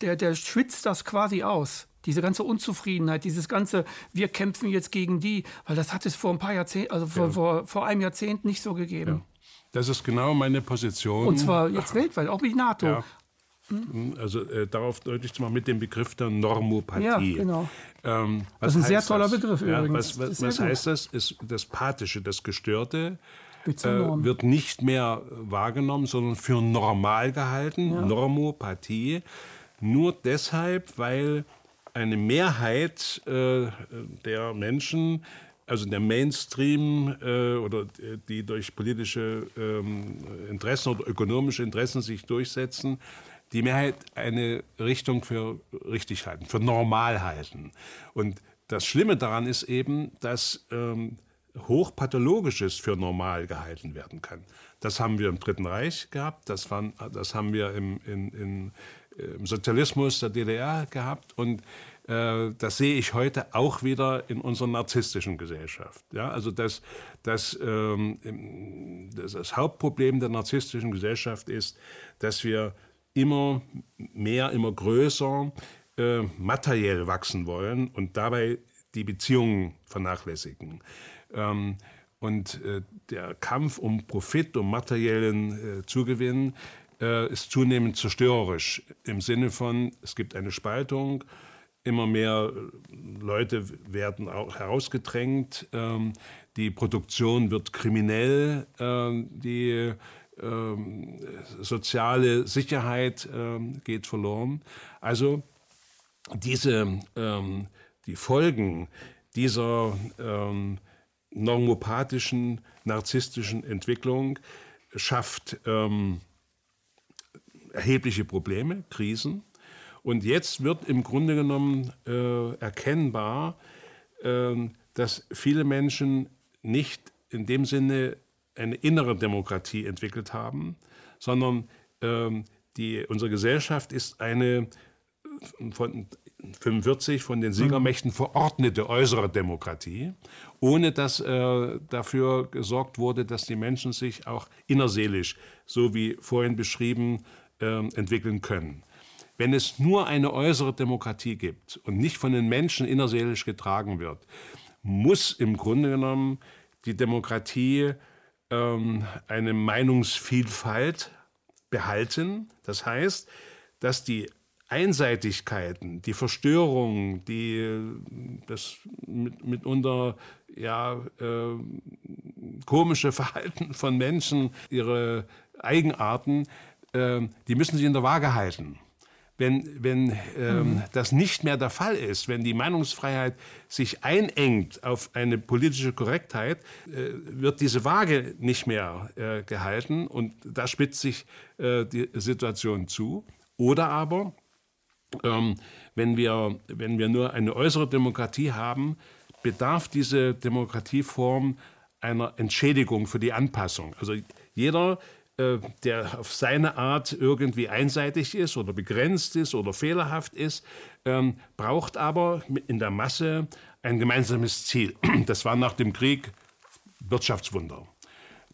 der, der schwitzt das quasi aus. Diese ganze Unzufriedenheit, dieses ganze, wir kämpfen jetzt gegen die, weil das hat es vor ein paar Jahrzehnten, also vor, ja. vor, vor einem Jahrzehnt nicht so gegeben. Ja. Das ist genau meine Position. Und zwar jetzt weltweit, auch wie NATO. Ja. Hm? Also äh, darauf deutlich zu machen mit dem Begriff der Normopathie. Ja, genau. Ähm, das ist ein sehr toller das? Begriff ja, übrigens. Was, was, was heißt das? Ist das Pathische, das Gestörte äh, wird nicht mehr wahrgenommen, sondern für normal gehalten. Ja. Normopathie. Nur deshalb, weil eine Mehrheit äh, der Menschen, also der Mainstream äh, oder die durch politische ähm, Interessen oder ökonomische Interessen sich durchsetzen, die Mehrheit eine Richtung für richtig halten, für normal halten. Und das Schlimme daran ist eben, dass ähm, Hochpathologisches für normal gehalten werden kann. Das haben wir im Dritten Reich gehabt, das, waren, das haben wir im, in, in, im Sozialismus der DDR gehabt und äh, das sehe ich heute auch wieder in unserer narzisstischen Gesellschaft. Ja, also das, das, ähm, das, das Hauptproblem der narzisstischen Gesellschaft ist, dass wir immer mehr, immer größer äh, materiell wachsen wollen und dabei die Beziehungen vernachlässigen. Ähm, und äh, der Kampf um Profit, um materiellen äh, Zugewinn äh, ist zunehmend zerstörerisch im Sinne von, es gibt eine Spaltung Immer mehr Leute werden auch herausgedrängt. Ähm, die Produktion wird kriminell. Ähm, die ähm, soziale Sicherheit geht verloren. Also diese, die Folgen dieser normopathischen, narzisstischen Entwicklung schafft erhebliche Probleme, Krisen. Und jetzt wird im Grunde genommen äh, erkennbar, äh, dass viele Menschen nicht in dem Sinne eine innere Demokratie entwickelt haben, sondern ähm, die, unsere Gesellschaft ist eine von 45 von den Siegermächten verordnete äußere Demokratie, ohne dass äh, dafür gesorgt wurde, dass die Menschen sich auch innerseelisch, so wie vorhin beschrieben, äh, entwickeln können. Wenn es nur eine äußere Demokratie gibt und nicht von den Menschen innerseelisch getragen wird, muss im Grunde genommen die Demokratie ähm, eine Meinungsvielfalt behalten. Das heißt, dass die Einseitigkeiten, die Verstörungen, die das mit, mitunter ja, äh, komische Verhalten von Menschen, ihre Eigenarten, äh, die müssen sie in der Waage halten. Wenn, wenn ähm, mhm. das nicht mehr der Fall ist, wenn die Meinungsfreiheit sich einengt auf eine politische Korrektheit, äh, wird diese Waage nicht mehr äh, gehalten und da spitzt sich äh, die Situation zu. Oder aber ähm, wenn, wir, wenn wir nur eine äußere Demokratie haben, bedarf diese Demokratieform einer Entschädigung für die Anpassung. Also jeder, der auf seine Art irgendwie einseitig ist oder begrenzt ist oder fehlerhaft ist, ähm, braucht aber in der Masse ein gemeinsames Ziel. [clears throat] Das war nach dem Krieg Wirtschaftswunder.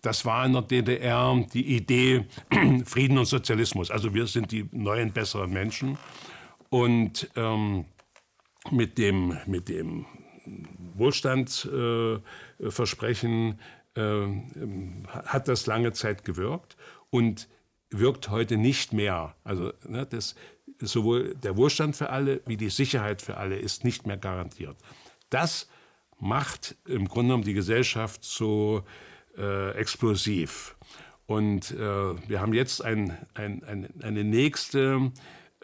Das war in der DDR die Idee [clears throat] Frieden und Sozialismus. Also wir sind die neuen, besseren Menschen. Und ähm, mit, dem, mit dem Wohlstandsversprechen äh, äh, hat das lange Zeit gewirkt und wirkt heute nicht mehr. Also ne, das, sowohl der Wohlstand für alle wie die Sicherheit für alle ist nicht mehr garantiert. Das macht im Grunde genommen die Gesellschaft so äh, explosiv. Und äh, wir haben jetzt ein, ein, ein, eine nächste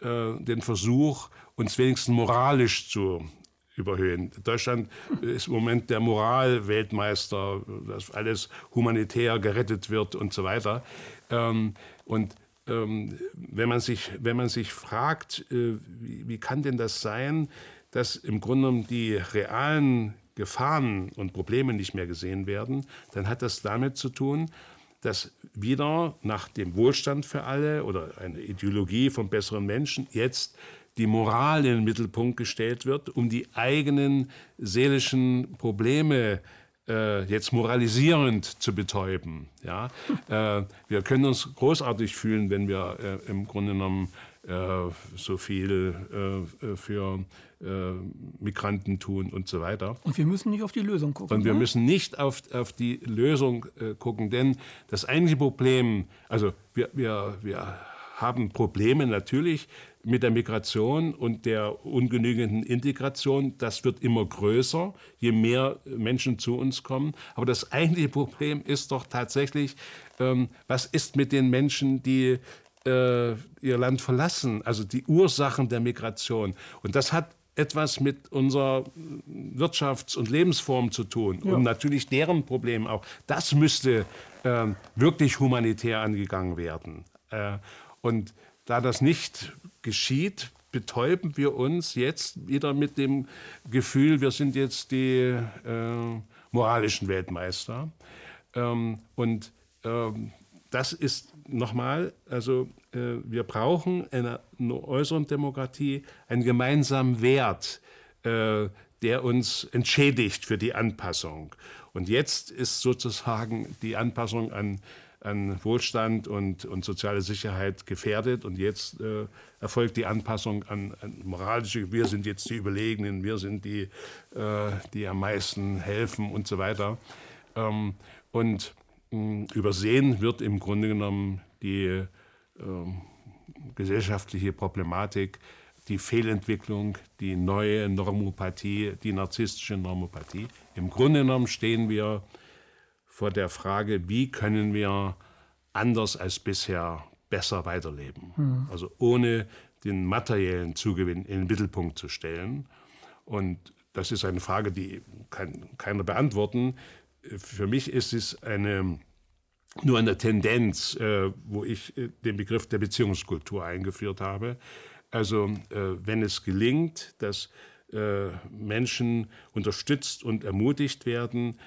äh, den Versuch, uns wenigstens moralisch zu überhöhen. Deutschland ist im Moment der Moralweltmeister, dass alles humanitär gerettet wird und so weiter. Ähm, und ähm, wenn, man sich, wenn man sich fragt, äh, wie, wie kann denn das sein, dass im Grunde genommen die realen Gefahren und Probleme nicht mehr gesehen werden, dann hat das damit zu tun, dass wieder nach dem Wohlstand für alle oder eine Ideologie vom besseren Menschen jetzt die Moral in den Mittelpunkt gestellt wird, um die eigenen seelischen Probleme äh, jetzt moralisierend zu betäuben. Ja? [laughs] Äh, wir können uns großartig fühlen, wenn wir äh, im Grunde genommen äh, so viel äh, für äh, Migranten tun und so weiter. Und wir müssen nicht auf die Lösung gucken. Und wir ne? müssen nicht auf, auf die Lösung gucken, denn das eigentliche Problem, also wir, wir, wir haben Probleme natürlich mit der Migration und der ungenügenden Integration. Das wird immer größer, je mehr Menschen zu uns kommen. Aber das eigentliche Problem ist doch tatsächlich, ähm, was ist mit den Menschen, die äh, ihr Land verlassen, also die Ursachen der Migration. Und das hat etwas mit unserer Wirtschafts- und Lebensform zu tun ja. und natürlich deren Problem auch. Das müsste äh, wirklich humanitär angegangen werden. Äh, und da das nicht geschieht, betäuben wir uns jetzt wieder mit dem Gefühl, wir sind jetzt die äh, moralischen Weltmeister. Ähm, und ähm, das ist nochmal, also äh, wir brauchen in einer, äußeren Demokratie einen gemeinsamen Wert, äh, der uns entschädigt für die Anpassung. Und jetzt ist sozusagen die Anpassung an, an Wohlstand und, und soziale Sicherheit gefährdet. Und jetzt äh, erfolgt die Anpassung an, an, moralische, wir sind jetzt die Überlegenen, wir sind die, äh, die am meisten helfen und so weiter. Ähm, und übersehen wird im Grunde genommen die äh, gesellschaftliche Problematik, die Fehlentwicklung, die neue Normopathie, die narzisstische Normopathie. Im Grunde genommen stehen wir vor der Frage, wie können wir anders als bisher besser weiterleben. Mhm. Also ohne den materiellen Zugewinn in den Mittelpunkt zu stellen. Und das ist eine Frage, die kann keiner beantworten für mich ist es eine, nur eine Tendenz, äh, wo ich äh, den Begriff der Beziehungskultur eingeführt habe. Also äh, wenn es gelingt, dass äh, Menschen unterstützt und ermutigt werden,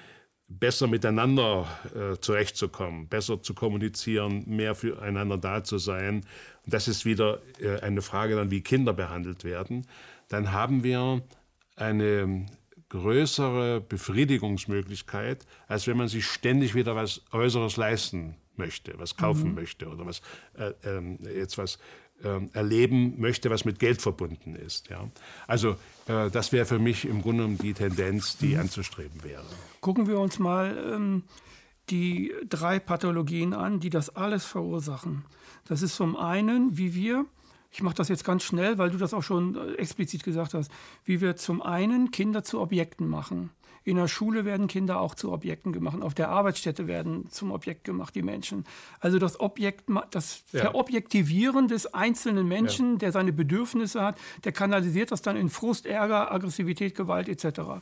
besser miteinander äh, zurechtzukommen, besser zu kommunizieren, mehr füreinander da zu sein. Und das ist wieder äh, eine Frage dann, wie Kinder behandelt werden. Dann haben wir eine größere Befriedigungsmöglichkeit, als wenn man sich ständig wieder was Äußeres leisten möchte, was kaufen mhm. möchte oder was äh, äh, jetzt was erleben möchte, was mit Geld verbunden ist. Ja? Also äh, das wäre für mich im Grunde die Tendenz, die mhm. anzustreben wäre. Gucken wir uns mal ähm, die drei Pathologien an, die das alles verursachen. Das ist zum einen, wie wir ich mache das jetzt ganz schnell, weil du das auch schon äh, explizit gesagt hast, wie wir zum einen Kinder zu Objekten machen. In der Schule werden Kinder auch zu Objekten gemacht. Auf der Arbeitsstätte werden zum Objekt gemacht die Menschen. Also das Objekt, das ja. Verobjektivieren des einzelnen Menschen, ja. der seine Bedürfnisse hat, der kanalisiert das dann in Frust, Ärger, Aggressivität, Gewalt etc.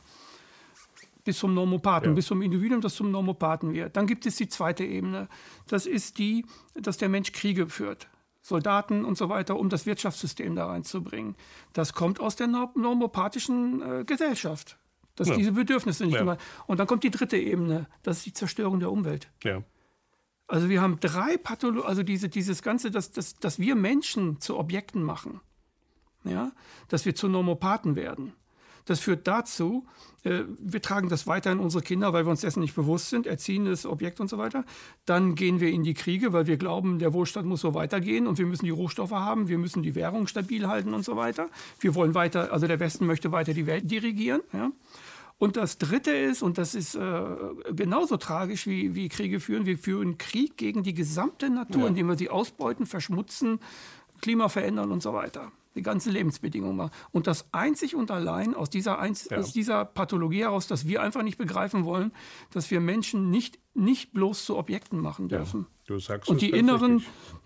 Bis zum Normopathen, ja. bis zum Individuum, das zum Normopathen wird. Dann gibt es die zweite Ebene. Das ist die, dass der Mensch Kriege führt. Soldaten und so weiter, um das Wirtschaftssystem da reinzubringen. Das kommt aus der normopathischen äh, Gesellschaft, dass ja. diese Bedürfnisse nicht ja. immer. Und dann kommt die dritte Ebene, das ist die Zerstörung der Umwelt. Ja. Also wir haben drei Pathologien, also diese, dieses Ganze, dass, dass, dass wir Menschen zu Objekten machen, ja? dass wir zu Normopathen werden. Das führt dazu, äh, wir tragen das weiter in unsere Kinder, weil wir uns dessen nicht bewusst sind, erziehen das Objekt und so weiter. Dann gehen wir in die Kriege, weil wir glauben, der Wohlstand muss so weitergehen und wir müssen die Rohstoffe haben, wir müssen die Währung stabil halten und so weiter. Wir wollen weiter, also der Westen möchte weiter die Welt dirigieren. Ja. Und das Dritte ist, und das ist äh, genauso tragisch wie, wie Kriege führen, wir führen Krieg gegen die gesamte Natur, ja. indem wir sie ausbeuten, verschmutzen, Klima verändern und so weiter die ganzen Lebensbedingungen machen. Und das einzig und allein aus dieser, Einz ja. aus dieser Pathologie heraus, dass wir einfach nicht begreifen wollen, dass wir Menschen nicht, nicht bloß zu Objekten machen dürfen. Ja. Du sagst und die inneren,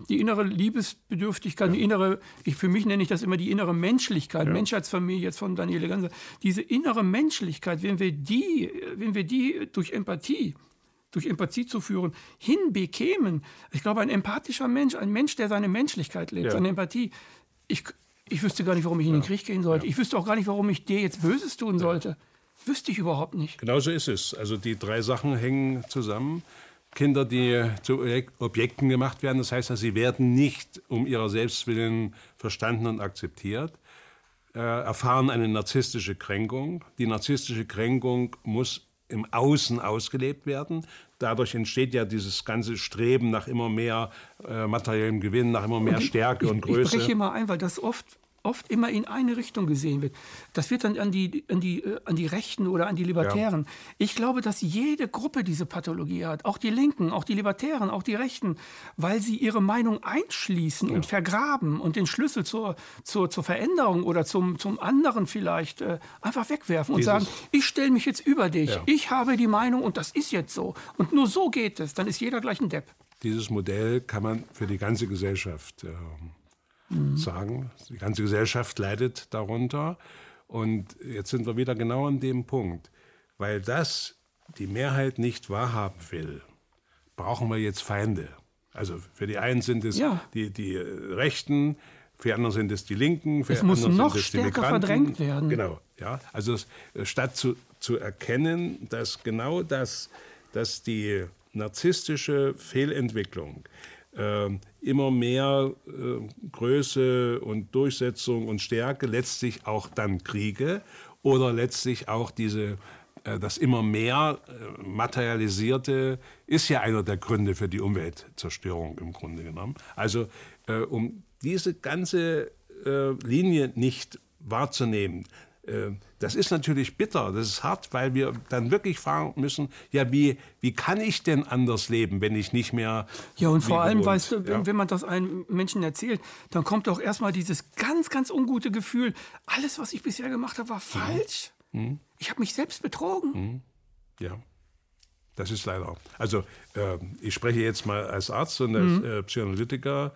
die innere Liebesbedürftigkeit, ja. die innere, ich, für mich nenne ich das immer die innere Menschlichkeit, ja. Menschheitsfamilie jetzt von Daniele Ganser, diese innere Menschlichkeit, wenn wir die, wenn wir die durch Empathie durch Empathie zu führen, hinbekämen. Ich glaube, ein empathischer Mensch, ein Mensch, der seine Menschlichkeit lebt, ja. seine Empathie, ich, ich wüsste gar nicht, warum ich in den Krieg gehen sollte. Ich wüsste auch gar nicht, warum ich dir jetzt Böses tun sollte. Wüsste ich überhaupt nicht. Genauso ist es. Also die drei Sachen hängen zusammen. Kinder, die zu Objekten gemacht werden, das heißt, sie werden nicht um ihrer Selbstwillen verstanden und akzeptiert, äh, erfahren eine narzisstische Kränkung. Die narzisstische Kränkung muss im Außen ausgelebt werden. Dadurch entsteht ja dieses ganze Streben nach immer mehr äh, materiellem Gewinn, nach immer mehr Stärke und Größe. Ich breche hier mal ein, weil das oft oft immer in eine Richtung gesehen wird. Das wird dann an die, an die, äh, an die Rechten oder an die Libertären. Ja. Ich glaube, dass jede Gruppe diese Pathologie hat. Auch die Linken, auch die Libertären, auch die Rechten, weil sie ihre Meinung einschließen ja. und vergraben und den Schlüssel zur, zur, zur Veränderung oder zum, zum anderen vielleicht äh, einfach wegwerfen Dieses, und sagen, ich stelle mich jetzt über dich. Ja. Ich habe die Meinung und das ist jetzt so. Und nur so geht es. Dann ist jeder gleich ein Depp. Dieses Modell kann man für die ganze Gesellschaft äh, mhm. sagen. Die ganze Gesellschaft leidet darunter. Und jetzt sind wir wieder genau an dem Punkt. Weil das die Mehrheit nicht wahrhaben will, brauchen wir jetzt Feinde. Also für die einen sind es ja. die, die Rechten, für die anderen sind es die Linken, für es muss noch stärker verdrängt werden. Genau, ja. Also statt zu, zu erkennen, dass genau das, dass die narzisstische Fehlentwicklung äh, immer mehr äh, Größe und Durchsetzung und Stärke, letztlich auch dann Kriege oder letztlich auch diese äh, das immer mehr äh, materialisierte ist ja einer der Gründe für die Umweltzerstörung im Grunde genommen. Also äh, um diese ganze Linie nicht wahrzunehmen, das ist natürlich bitter, das ist hart, weil wir dann wirklich fragen müssen, ja, wie, wie kann ich denn anders leben, wenn ich nicht mehr. Ja, und vor allem, weißt du, wenn, ja. wenn man das einem Menschen erzählt, dann kommt doch erstmal dieses ganz, ganz ungute Gefühl, alles, was ich bisher gemacht habe, war mhm. falsch. Mhm. Ich habe mich selbst betrogen. Mhm. Ja. Das ist leider. Also, äh, ich spreche jetzt mal als Arzt und als mhm. äh, Psychoanalytiker.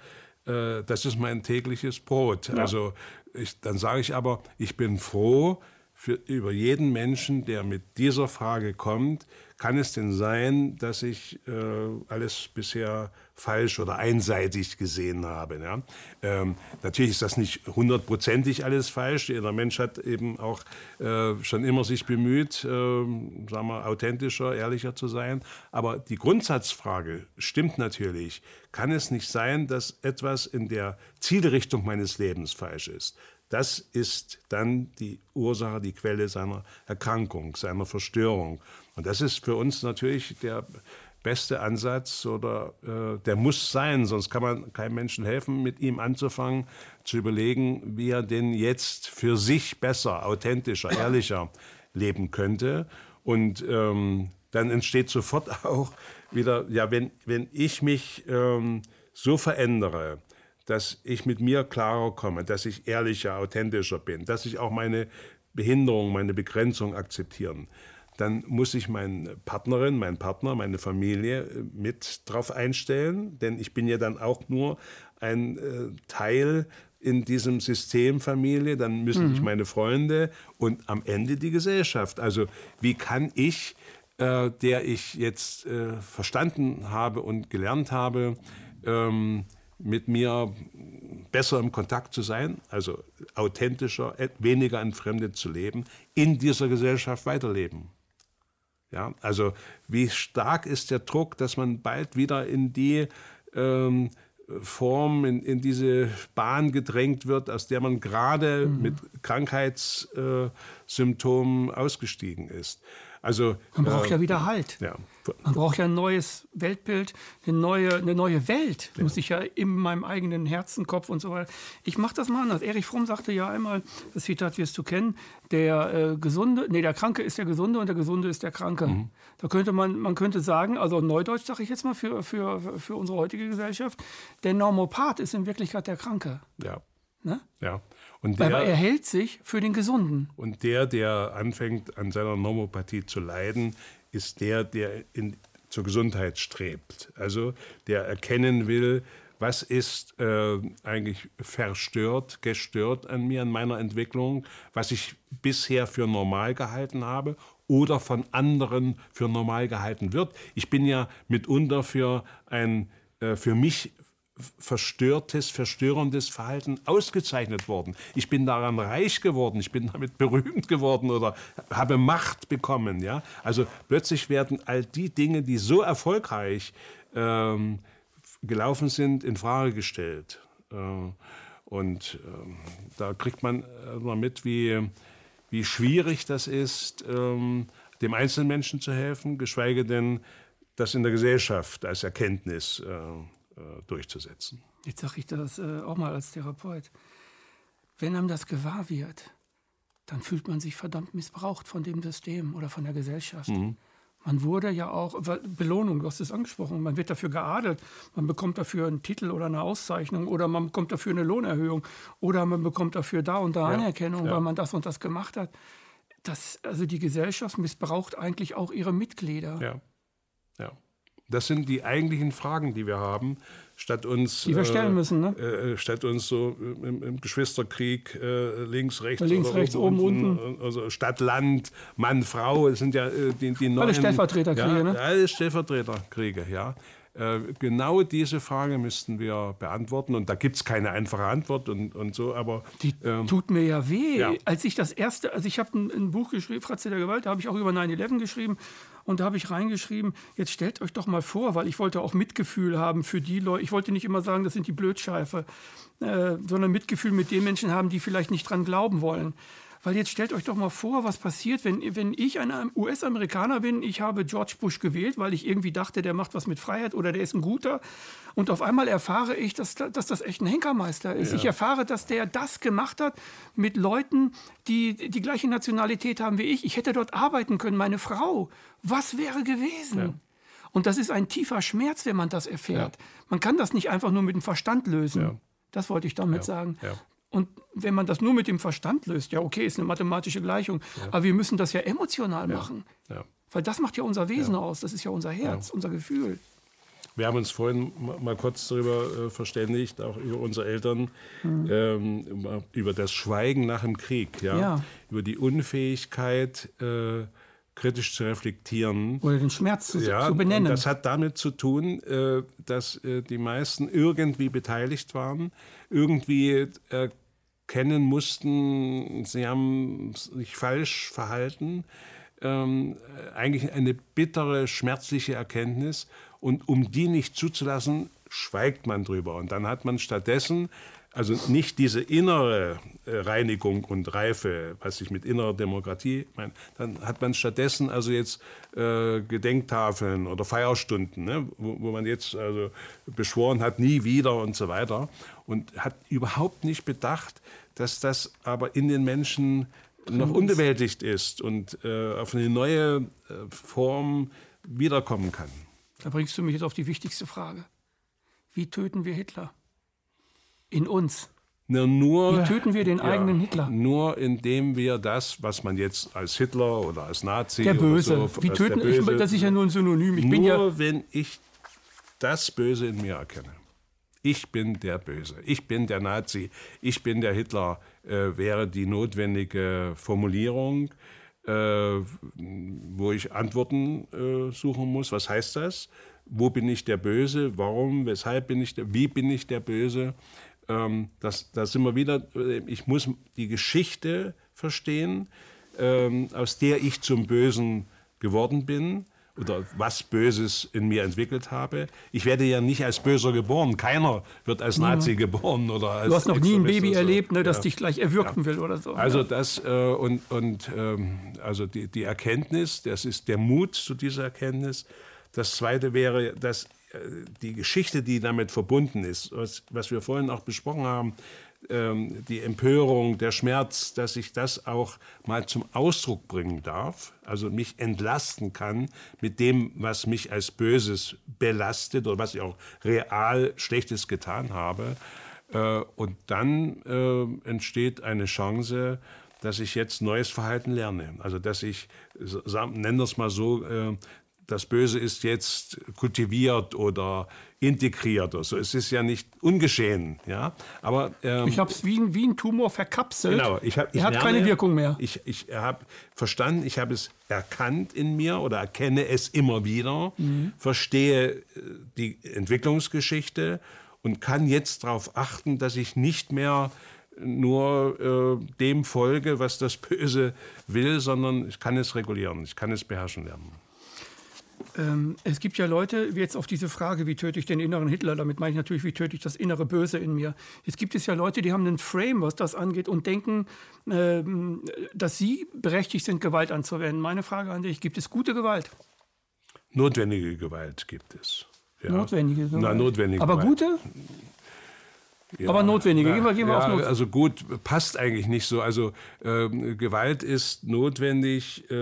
Äh, das ist mein tägliches Brot. Ja. Also, ich, dann sage ich aber, ich bin froh, für, über jeden Menschen, der mit dieser Frage kommt, kann es denn sein, dass ich äh, alles bisher falsch oder einseitig gesehen habe. Ja. Ähm, natürlich ist das nicht hundertprozentig alles falsch. Der Mensch hat eben auch äh, schon immer sich bemüht, äh, sagen wir, authentischer, ehrlicher zu sein. Aber die Grundsatzfrage stimmt natürlich. Kann es nicht sein, dass etwas in der Zielrichtung meines Lebens falsch ist? Das ist dann die Ursache, die Quelle seiner Erkrankung, seiner Verstörung. Und das ist für uns natürlich der beste Ansatz oder äh, der muss sein, sonst kann man keinem Menschen helfen, mit ihm anzufangen, zu überlegen, wie er denn jetzt für sich besser, authentischer, [coughs] ehrlicher leben könnte. Und ähm, dann entsteht sofort [laughs] auch wieder, ja, wenn, wenn ich mich ähm, so verändere, dass ich mit mir klarer komme, dass ich ehrlicher, authentischer bin, dass ich auch meine Behinderung, meine Begrenzung akzeptieren dann muss ich meine Partnerin, meinen Partner, meine Familie äh, mit drauf einstellen, denn ich bin ja dann auch nur ein äh, Teil in diesem System Familie, dann müssen mhm. ich meine Freunde und am Ende die Gesellschaft. Also wie kann ich, äh, der ich jetzt äh, verstanden habe und gelernt habe, ähm, mit mir besser im Kontakt zu sein, also authentischer, weniger entfremdet zu leben, in dieser Gesellschaft weiterleben. Ja, also wie stark ist der Druck, dass man bald wieder in die ähm, Form, in, in, diese Bahn gedrängt wird, aus der man gerade mhm. mit Krankheitssymptomen äh, ausgestiegen ist. Also, man braucht äh, ja wieder Halt. Ja. Man braucht ja ein neues Weltbild, eine neue, eine neue Welt. Ja. Muss ich ja in meinem eigenen Herzen, Kopf und so weiter. Ich mache das mal anders. Erich Fromm sagte ja einmal, das Zitat wirst du kennen, der äh, Gesunde, nee, der Kranke ist der Gesunde und der Gesunde ist der Kranke. Mhm. Da könnte man, man könnte sagen, also Neudeutsch sage ich jetzt mal für, für, für unsere heutige Gesellschaft, der Normopath ist in Wirklichkeit der Kranke. Ja. Ne? Ja. Und der, Aber er hält sich für den Gesunden. Und der, der anfängt an seiner Normopathie zu leiden, ist der, der in, zur Gesundheit strebt. Also der erkennen will, was ist äh, eigentlich verstört, gestört an mir, an meiner Entwicklung, was ich bisher für normal gehalten habe oder von anderen für normal gehalten wird. Ich bin ja mitunter für ein äh, für mich verstörtes, verstörendes Verhalten ausgezeichnet worden. Ich bin daran reich geworden, ich bin damit [laughs] berühmt geworden oder habe Macht bekommen. Ja? Also plötzlich werden all die Dinge, die so erfolgreich ähm, gelaufen sind, in Frage gestellt. Äh, und äh, da kriegt man immer mit, wie, wie schwierig das ist, ähm, dem einzelnen Menschen zu helfen, geschweige denn das in der Gesellschaft als Erkenntnis äh, äh, durchzusetzen. Jetzt sage ich das äh, auch mal als Therapeut. Wenn einem das gewahr wird, dann fühlt man sich verdammt missbraucht von dem System oder von der Gesellschaft. Mhm. Man wurde ja auch, Belohnung, du hast es angesprochen, man wird dafür geadelt, man bekommt dafür einen Titel oder eine Auszeichnung oder man bekommt dafür eine Lohnerhöhung oder man bekommt dafür da und da ja. Anerkennung, ja. weil man das und das gemacht hat. Das, also die Gesellschaft missbraucht eigentlich auch ihre Mitglieder. Ja, ja. Das sind die eigentlichen Fragen, die wir haben, statt uns. Die wir stellen müssen, ne? Äh, äh statt uns so im, im Geschwisterkrieg äh, links, rechts, links, rechts, oben, unten, unten. Also Stadt, Land, Mann, Frau, das sind ja äh, die, die neuen. Alle Stellvertreterkriege, ja, ne? Alle Stellvertreterkriege, ja. Äh, genau diese Frage müssten wir beantworten. Und da gibt es keine einfache Antwort und, und so, aber. Die ähm, tut mir ja weh. Ja. Als ich das erste, also ich habe ein, ein, Buch geschrieben, Fratze der Gewalt, da habe ich auch über 9-11 geschrieben. Und da habe ich reingeschrieben, jetzt stellt euch doch mal vor, weil ich wollte auch Mitgefühl haben für die Leute. Ich wollte nicht immer sagen, das sind die Blödscheife, äh, sondern Mitgefühl mit den Menschen haben, die vielleicht nicht dran glauben wollen. Weil jetzt stellt euch doch mal vor, was passiert, wenn, wenn ich ein US-Amerikaner bin, ich habe George Bush gewählt, weil ich irgendwie dachte, der macht was mit Freiheit oder der ist ein guter. Und auf einmal erfahre ich, dass, dass das echt ein Henkermeister ist. Ja. Ich erfahre, dass der das gemacht hat mit Leuten, die die gleiche Nationalität haben wie ich. Ich hätte dort arbeiten können, meine Frau. Was wäre gewesen? Ja. Und das ist ein tiefer Schmerz, wenn man das erfährt. Ja. Man kann das nicht einfach nur mit dem Verstand lösen. Das wollte ich damit sagen. Und wenn man das nur mit dem Verstand löst, ja, okay, ist eine mathematische Gleichung, ja. aber wir müssen das ja emotional machen. Ja. Weil das macht ja unser Wesen aus, das ist ja unser Herz, unser Gefühl. Wir haben uns vorhin mal kurz darüber äh, verständigt, auch über unsere Eltern, mhm. ähm, über das Schweigen nach dem Krieg, ja? über die Unfähigkeit, äh, kritisch zu reflektieren. Oder den Schmerz zu, ja, zu benennen. Das hat damit zu tun, äh, dass äh, die meisten irgendwie beteiligt waren, irgendwie erkennen mussten, sie haben sich falsch verhalten. Ähm, eigentlich eine bittere, schmerzliche Erkenntnis. Und um die nicht zuzulassen, schweigt man drüber. Und dann hat man stattdessen also nicht diese innere äh, Reinigung und Reife, was ich mit innerer Demokratie meine, dann hat man stattdessen also jetzt äh, Gedenktafeln oder Feierstunden, ne, wo, wo, man jetzt also beschworen hat, nie wieder und so weiter. Und hat überhaupt nicht bedacht, dass das aber in den Menschen noch unbewältigt ist und äh, auf eine neue äh, Form wiederkommen kann. Da bringst du mich jetzt auf die wichtigste Frage. Wie töten wir Hitler? in uns. Na, nur, Wie töten wir den ja, eigenen Hitler? Nur indem wir das, was man jetzt als Hitler oder als Nazi der Böse. So, Wie töten Böse, ich, das ist ja nur ein Synonym. Ich nur bin ja wenn ich das Böse in mir erkenne. Ich bin der Böse. Ich bin der Nazi. Ich bin der Hitler. Äh, wäre die notwendige Formulierung, äh, wo ich Antworten äh, suchen muss. Was heißt das? wo bin ich der Böse, warum, weshalb bin ich der, wie bin ich der Böse. Ähm, das, da sind wir wieder, ich muss die Geschichte verstehen, ähm, aus der ich zum Bösen geworden bin oder was Böses in mir entwickelt habe. Ich werde ja nicht als Böser geboren. Keiner wird als Nazi ja. geboren oder als Du hast noch nie ein Baby so. erlebt, ne, das ja. dich gleich erwürgen ja. will oder so. Also das äh, und, und ähm, also die, die Erkenntnis, das ist der Mut zu dieser Erkenntnis, das Zweite wäre, dass äh, die Geschichte, die damit verbunden ist, was, was wir vorhin auch besprochen haben, ähm, die Empörung, der Schmerz, dass ich das auch mal zum Ausdruck bringen darf, also mich entlasten kann mit dem, was mich als Böses belastet oder was ich auch real Schlechtes getan habe. Äh, und dann äh, entsteht eine Chance, dass ich jetzt neues Verhalten lerne. Also dass ich, nennen wir es mal so, das Böse ist jetzt kultiviert oder integriert oder so. Es ist ja nicht ungeschehen. Ja? Aber, ähm, ich habe es wie, wie ein Tumor verkapselt. Genau, ich hab, ich er hat lerne, keine Wirkung mehr. Ich, ich habe verstanden, ich habe es erkannt in mir oder erkenne es immer wieder, mhm. verstehe äh, die Entwicklungsgeschichte und kann jetzt darauf achten, dass ich nicht mehr nur äh, dem folge, was das [laughs] Böse will, sondern ich kann es regulieren, ich kann es beherrschen lernen. Ähm, es gibt ja Leute, wie jetzt auf diese Frage, wie töte ich den inneren Hitler, damit meine ich natürlich, wie töte ich das innere Böse in mir. Jetzt gibt es ja Leute, die haben einen Frame, was das angeht und denken, ähm, dass sie berechtigt sind, Gewalt anzuwenden. Meine Frage an dich, gibt es gute Gewalt? Notwendige Gewalt gibt es. Ja. Notwendige Gewalt. Na, notwendige Aber Gewalt. gute? Ja, aber notwendige. Gehen wir, gehen wir ja, auf Not Also gut, passt eigentlich nicht so. Also äh, Gewalt ist notwendig, äh,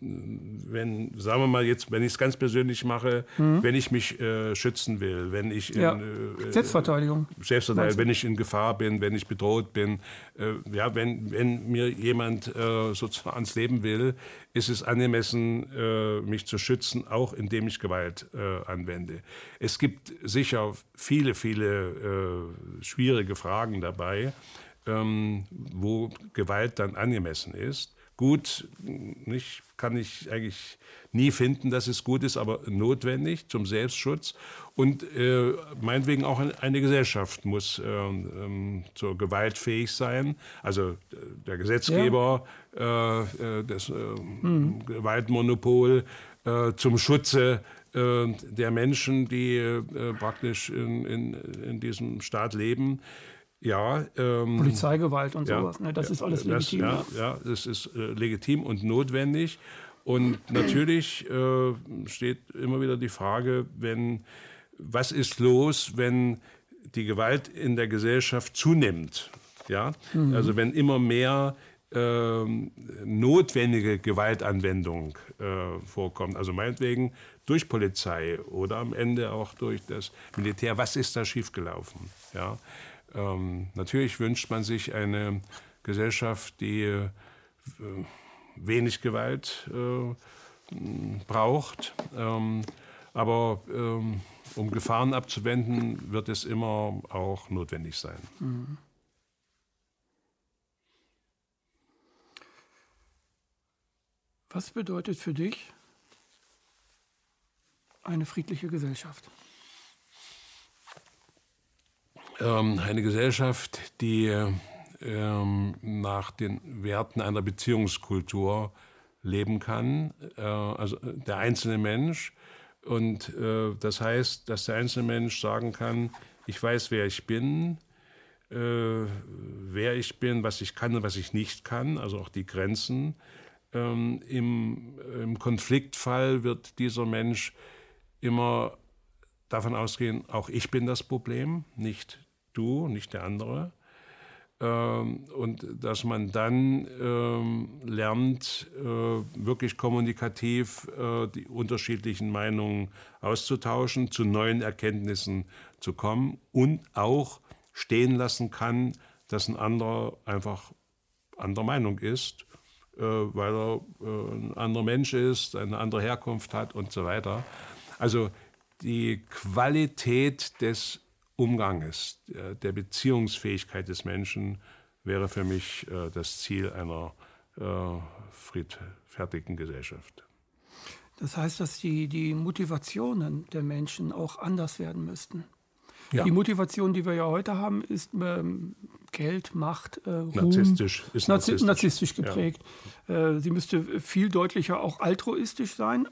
wenn, sagen wir mal jetzt, wenn ich es ganz persönlich mache, mhm. wenn ich mich äh, schützen will, wenn ich in, ja. Äh, Selbstverteidigung. Selbstverteidigung, wenn ich in Gefahr bin, wenn ich bedroht bin, äh, ja, wenn, wenn mir jemand äh, sozusagen ans Leben will, ist es angemessen, mich zu schützen, auch indem ich Gewalt anwende. Es gibt sicher viele, viele schwierige Fragen dabei, ähm, wo Gewalt dann angemessen ist. Gut, nicht, kann ich eigentlich nie finden, dass es gut ist, aber notwendig zum Selbstschutz. Und äh, meinetwegen auch eine Gesellschaft muss äh, ähm, zur Gewalt fähig sein. Also äh, der Gesetzgeber, ja. Äh, äh, das mhm. Gewaltmonopol zum Schutze äh, der Menschen, die äh, praktisch in, in, in, diesem Staat leben. Ja, ähm, Polizeigewalt und ja, sowas, ne? das ist alles legitim. Das, ja, ja, das ist äh, legitim und notwendig. Und natürlich äh, steht immer wieder die Frage, wenn, was ist los, wenn die Gewalt in der Gesellschaft zunimmt? Ja? Mhm. Also wenn immer mehr ähm, notwendige Gewaltanwendung äh, vorkommt. Also meinetwegen durch Polizei oder am Ende auch durch das Militär. Was ist da schiefgelaufen? Ja? Ähm, natürlich wünscht man sich eine Gesellschaft, die äh, wenig Gewalt äh, braucht. Ähm, aber ähm, um Gefahren abzuwenden, wird es immer auch notwendig sein. Mhm. Was bedeutet für dich eine friedliche Gesellschaft? Ähm, eine Gesellschaft, die ähm, nach den Werten einer Beziehungskultur leben kann, äh, also der einzelne Mensch. Und äh, das heißt, dass der einzelne Mensch sagen kann, ich weiß, wer ich bin, äh, wer ich bin, was ich kann und was ich nicht kann, also auch die Grenzen. Ähm, im, Im Konfliktfall wird dieser Mensch immer davon ausgehen, auch ich bin das Problem, nicht du, nicht der andere. Ähm, und dass man dann ähm, lernt, äh, wirklich kommunikativ äh, die unterschiedlichen Meinungen auszutauschen, zu neuen Erkenntnissen zu kommen und auch stehen lassen kann, dass ein anderer einfach anderer Meinung ist, äh, weil er ein anderer Mensch ist, eine andere Herkunft hat und so weiter. Also die Qualität des Umganges, der Beziehungsfähigkeit des Menschen wäre für mich äh, das Ziel einer äh, friedfertigen Gesellschaft. Das heißt, dass die, die Motivationen der Menschen auch anders werden müssten. Ja. Die Motivation, die wir ja heute haben, ist ähm, Geld, Macht, äh, Ruhm. Narzisstisch. Ist narzisstisch, narzisstisch geprägt. Ja. Äh, sie müsste viel deutlicher auch altruistisch sein,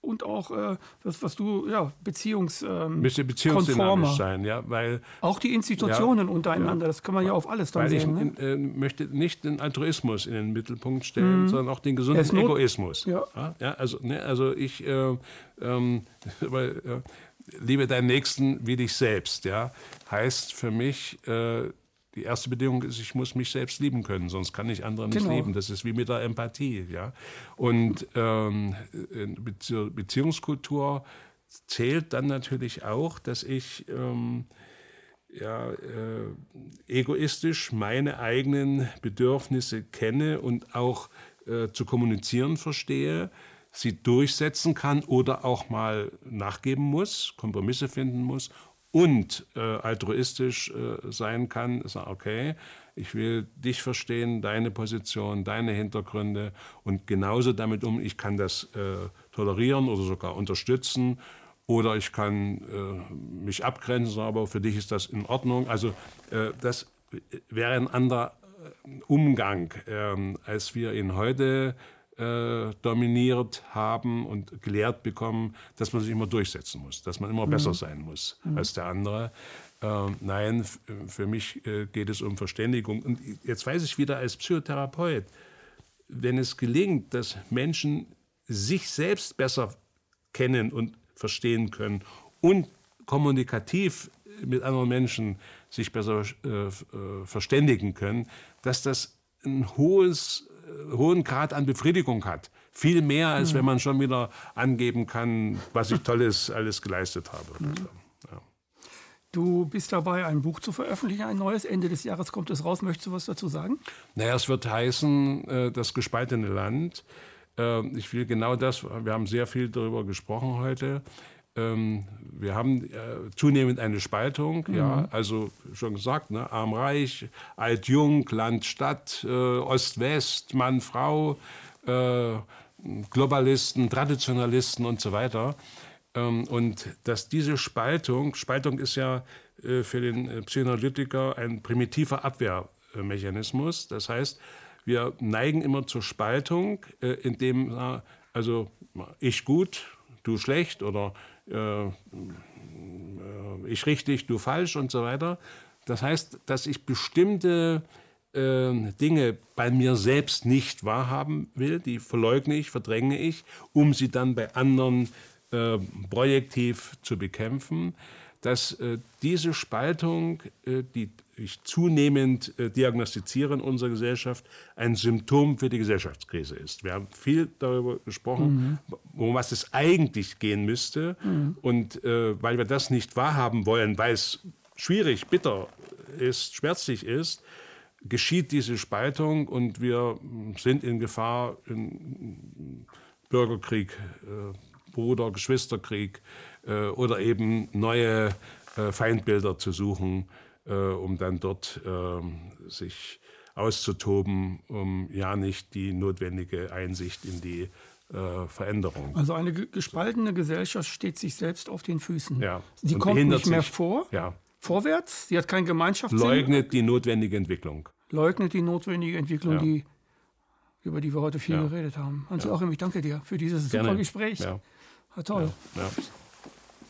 und auch äh, das, was du, ja, Beziehungs, ähm, beziehungsdynamisch sein, ja, weil auch die Institutionen ja, untereinander, das kann man ja auf alles dann weil sehen. Ich ne? äh, möchte nicht den Altruismus in den Mittelpunkt stellen, mhm. sondern auch den gesunden Egoismus. Ja. ja. also, ne, also ich äh, ähm, [laughs] weil, äh, liebe deinen Nächsten wie dich selbst, ja, heißt für mich äh, die erste Bedingung ist, ich muss mich selbst lieben können, sonst kann ich andere nicht genau. lieben. Das ist wie mit der Empathie. Ja? Und ähm, Beziehungskultur zählt dann natürlich auch, dass ich ähm, ja, äh, egoistisch meine eigenen Bedürfnisse kenne und auch äh, zu kommunizieren verstehe, sie durchsetzen kann oder auch mal nachgeben muss, Kompromisse finden muss und äh, altruistisch äh, sein kann, sagen, okay, ich will dich verstehen, deine Position, deine Hintergründe und genauso damit um, ich kann das äh, tolerieren oder sogar unterstützen oder ich kann äh, mich abgrenzen, aber für dich ist das in Ordnung. Also äh, das wäre ein anderer äh, Umgang, ähm, als wir ihn heute äh, dominiert haben und gelehrt bekommen, dass man sich immer durchsetzen muss, dass man immer mhm. besser sein muss mhm. als der andere. Äh, nein, für mich äh, geht es um Verständigung. Und jetzt weiß ich wieder als Psychotherapeut, wenn es gelingt, dass Menschen sich selbst besser kennen und verstehen können und kommunikativ mit anderen Menschen sich besser äh, äh verständigen können, dass das ein hohes hohen Grad an Befriedigung hat. Viel mehr, als wenn man schon wieder angeben kann, was ich Tolles alles geleistet habe. Mhm. Ja. Du bist dabei, ein Buch zu veröffentlichen, ein neues. Ende des Jahres kommt es raus. Möchtest du was dazu sagen? Naja, es wird heißen, äh, das gespaltene Land. Äh, ich will genau das, wir haben sehr viel darüber gesprochen heute. Ähm, wir haben äh, zunehmend eine Spaltung, mhm. ja, also schon gesagt, ne, arm-reich, alt-jung, Land-Stadt, äh, Ost-West, Mann-Frau, äh, Globalisten, Traditionalisten und so weiter. Ähm, und dass diese Spaltung, Spaltung ist ja äh, für den äh, Psychoanalytiker ein primitiver Abwehrmechanismus. Das heißt, wir neigen immer zur Spaltung, äh, indem also ich gut, du schlecht oder ich richtig, du falsch und so weiter. Das heißt, dass ich bestimmte äh, Dinge bei mir selbst nicht wahrhaben will, die verleugne ich, verdränge ich, um sie dann bei anderen äh, projektiv zu bekämpfen, dass äh, diese Spaltung, äh, die ich zunehmend äh, diagnostiziere in unserer Gesellschaft, ein Symptom für die Gesellschaftskrise ist. Wir haben viel darüber gesprochen, mhm. um was es eigentlich gehen müsste. Mhm. Und äh, weil wir das nicht wahrhaben wollen, weil es schwierig, bitter ist, schmerzlich ist, geschieht diese Spaltung und wir sind in Gefahr, in Bürgerkrieg, äh, Bruder, Geschwisterkrieg oder eben neue äh, Feindbilder zu suchen äh, um dann dort ähm, sich auszutoben, um ja nicht die notwendige Einsicht in die äh, Veränderung. Also eine gespaltene Gesellschaft steht sich selbst auf den Füßen. Ja. Die Und kommt nicht mehr sich. vor, Ja. vorwärts, sie hat kein Gemeinschaftssinn, Leugnet die notwendige Entwicklung. leugnet die notwendige Entwicklung, Ja. die, über die wir heute viel Ja. geredet haben. Hans-Joachim, ich danke dir für dieses super Gerne. Gespräch. Ja. War toll.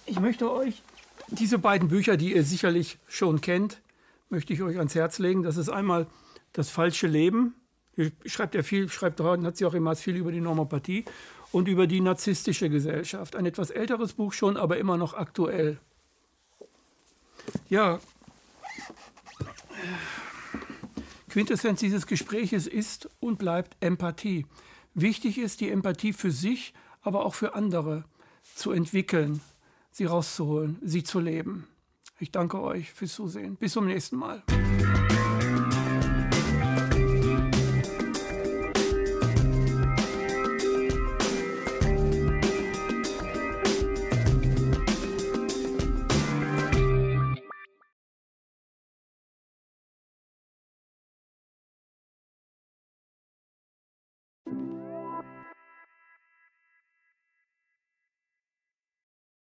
Ich möchte euch diese beiden Bücher, die ihr sicherlich schon kennt, möchte ich euch ans Herz legen. Das ist einmal Das falsche Leben. Hier schreibt er viel, schreibt hat sie auch immer viel über die Normopathie und über die narzisstische Gesellschaft. Ein etwas älteres Buch schon, aber immer noch aktuell. Ja, Quintessenz dieses Gespräches ist und bleibt Empathie. Wichtig ist, die Empathie für sich, aber auch für andere zu entwickeln, sie rauszuholen, sie zu leben. Ich danke euch fürs Zusehen. Bis zum nächsten Mal.